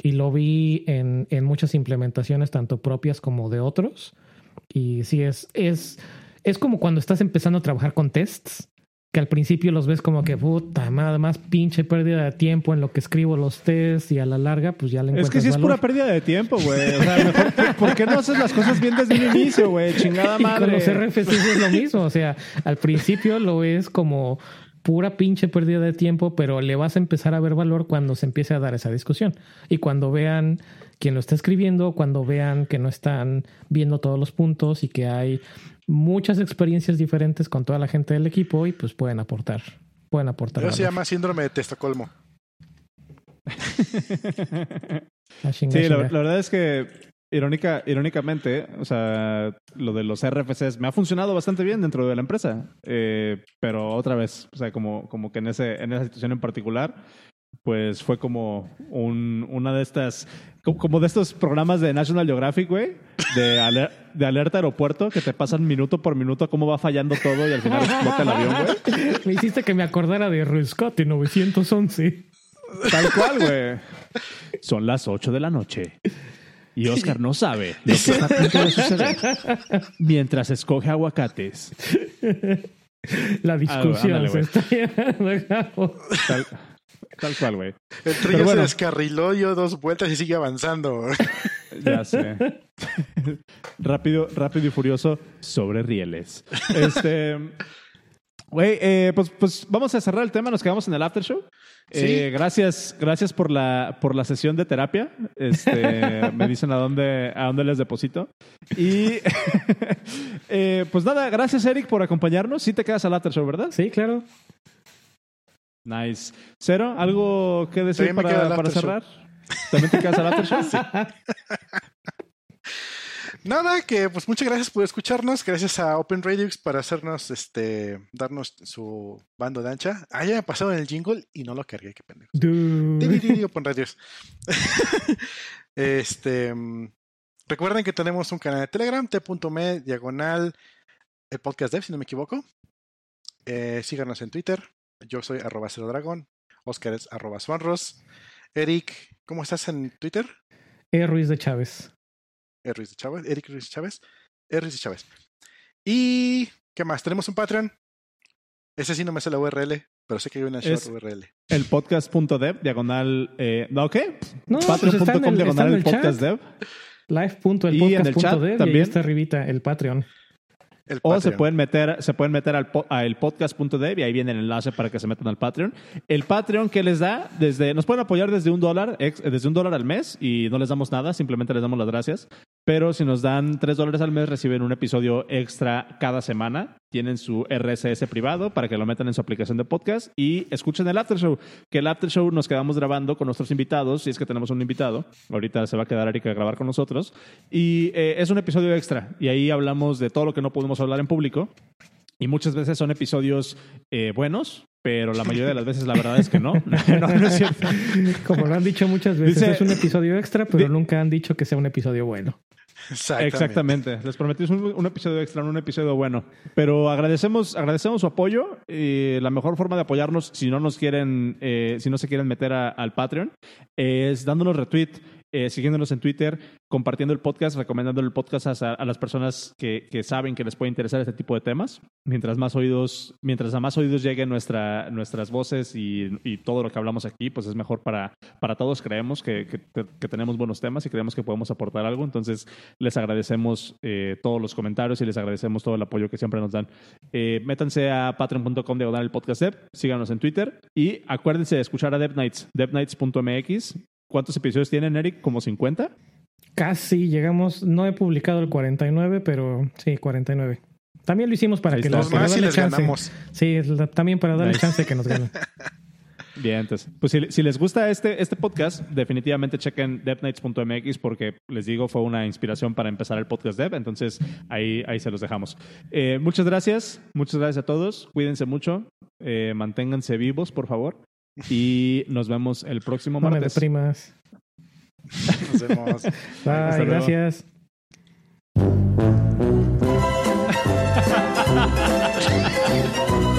y lo vi en, en muchas implementaciones, tanto propias como de otros. Y sí, es, es, es como cuando estás empezando a trabajar con tests, que al principio los ves como que puta, nada más pinche pérdida de tiempo en lo que escribo los tests y a la larga pues ya le encuentras Es que sí es pura pérdida de tiempo, güey. O sea, mejor, ¿por- ¿por qué no haces las cosas bien desde el inicio, güey? Chingada [LAUGHS] Y con madre. los RFCs es lo mismo. O sea, al principio lo ves como pura pinche pérdida de tiempo, pero le vas a empezar a ver valor cuando se empiece a dar esa discusión. Y cuando vean quién lo está escribiendo, cuando vean que no están viendo todos los puntos y que hay muchas experiencias diferentes con toda la gente del equipo y pues pueden aportar. Pueden aportar. Eso se llama síndrome de Estocolmo. [LAUGHS] La chinga, Sí, la verdad es que irónica, irónicamente, o sea, lo de los RFCs me ha funcionado bastante bien dentro de la empresa. Eh, pero otra vez, o sea, como, como que en, ese, en esa situación en particular, pues fue como un, una de estas, co- como de estos programas de National Geographic, güey, de, aler- de alerta aeropuerto, que te pasan minuto por minuto cómo va fallando todo y al final explota el avión, güey. [LAUGHS] Me hiciste que me acordara de Rescate 911. Tal cual, güey. Son las 8 de la noche. Y Oscar no sabe lo que está a punto de suceder. Mientras escoge aguacates. La discusión ándale, se está llevando a cabo. Tal, tal cual, güey. El trillo se descarriló, dio dos vueltas y sigue avanzando. [LAUGHS] Ya sé. [LAUGHS] rápido, rápido y furioso sobre rieles. Este. Güey, eh, pues, pues vamos a cerrar el tema, nos quedamos en el after show. Sí. Eh, gracias, gracias por la, por la sesión de terapia. Este, [LAUGHS] me dicen a dónde, a dónde les deposito. Y eh, pues nada, gracias Eric por acompañarnos. Sí te quedas al after show, ¿verdad? Sí, claro. Nice. Cero, ¿algo que decir También para, cerrar? ¿También te quedas al after? [LAUGHS] Nada, que pues muchas gracias por escucharnos. Gracias a Open Radix para hacernos, este, darnos su bando de ancha. Ah, ya me pasaron el jingle y no lo cargué, qué pendejo. Open Radios. [LAUGHS] este, recuerden que tenemos un canal de Telegram, t.me, diagonal, el podcast dev, si no me equivoco. Eh, síganos en Twitter. Yo soy arroba cero dragón. Oscar es arroba swanros. Eric, ¿cómo estás en Twitter? E. Ruiz de Chávez. Ruiz de Chávez, Eric Ruiz de Chávez, Ruiz de Chávez. Y ¿qué más? Tenemos un Patreon. Ese sí no me sé la URL, pero sé que hay una short Es- URL. El podcast.dev, diagonal. Eh, ¿No qué? No, pues Patreon.com, diagonal el podcast dev. Live.elpodcast.dev Y en el chat y ahí también. está arribita el Patreon. El O se pueden meter, se pueden meter al, a elpodcast.dev y ahí viene el enlace para que se metan al Patreon. El Patreon que les da, desde, nos pueden apoyar desde un dólar, ex- desde un dólar al mes y no les damos nada, simplemente les damos las gracias. Pero si nos dan tres dólares al mes, reciben un episodio extra cada semana. Tienen su RSS privado para que lo metan en su aplicación de podcast y escuchen el after show. Que el after show nos quedamos grabando con nuestros invitados, si es que tenemos un invitado. Ahorita se va a quedar Erika a grabar con nosotros. Y eh, es un episodio extra. Y ahí hablamos de todo lo que no pudimos hablar en público. Y muchas veces son episodios eh, buenos, pero la mayoría de las veces la verdad es que no. [LAUGHS] no, no es cierto. Como lo han dicho muchas veces, Dice- es un episodio extra, pero nunca han dicho que sea un episodio bueno. Exactamente. Les prometimos un, episodio extra, un episodio bueno. Pero agradecemos, agradecemos su apoyo. Y la mejor forma de apoyarnos, si no nos quieren, eh, si no se quieren meter al Patreon, es dándonos retweet, eh, siguiéndonos en Twitter, compartiendo el podcast, recomendando el podcast a, las personas que, saben que les puede interesar este tipo de temas. Mientras más oídos, mientras más oídos lleguen nuestra, nuestras voces y, todo lo que hablamos aquí, pues es mejor para, para todos. Creemos que, que- tenemos buenos temas y creemos que podemos aportar algo. Entonces, les agradecemos eh, todos los comentarios y les agradecemos todo el apoyo que siempre nos dan. Eh, métanse a patreon.com de el podcast Dev, síganos en Twitter y acuérdense de escuchar a DevNights, devnights.mx. ¿Cuántos episodios tienen, Eric? ¿Como 50? Casi llegamos, no he publicado el 49, pero sí, 49. También lo hicimos para Ahí que, para les chance. ganamos. Sí, la- también para darle Nice. chance que nos ganen. [LAUGHS] Bien, entonces, pues si, si les gusta este, este podcast, definitivamente chequen devnights.mx porque les digo, fue una inspiración para empezar el podcast dev, entonces ahí, ahí se los dejamos. Eh, muchas gracias, muchas gracias a todos, cuídense mucho, eh, manténganse vivos, por favor, y nos vemos el próximo No me martes. deprimas. Nos vemos. [LAUGHS] Bye, luego. gracias. [LAUGHS]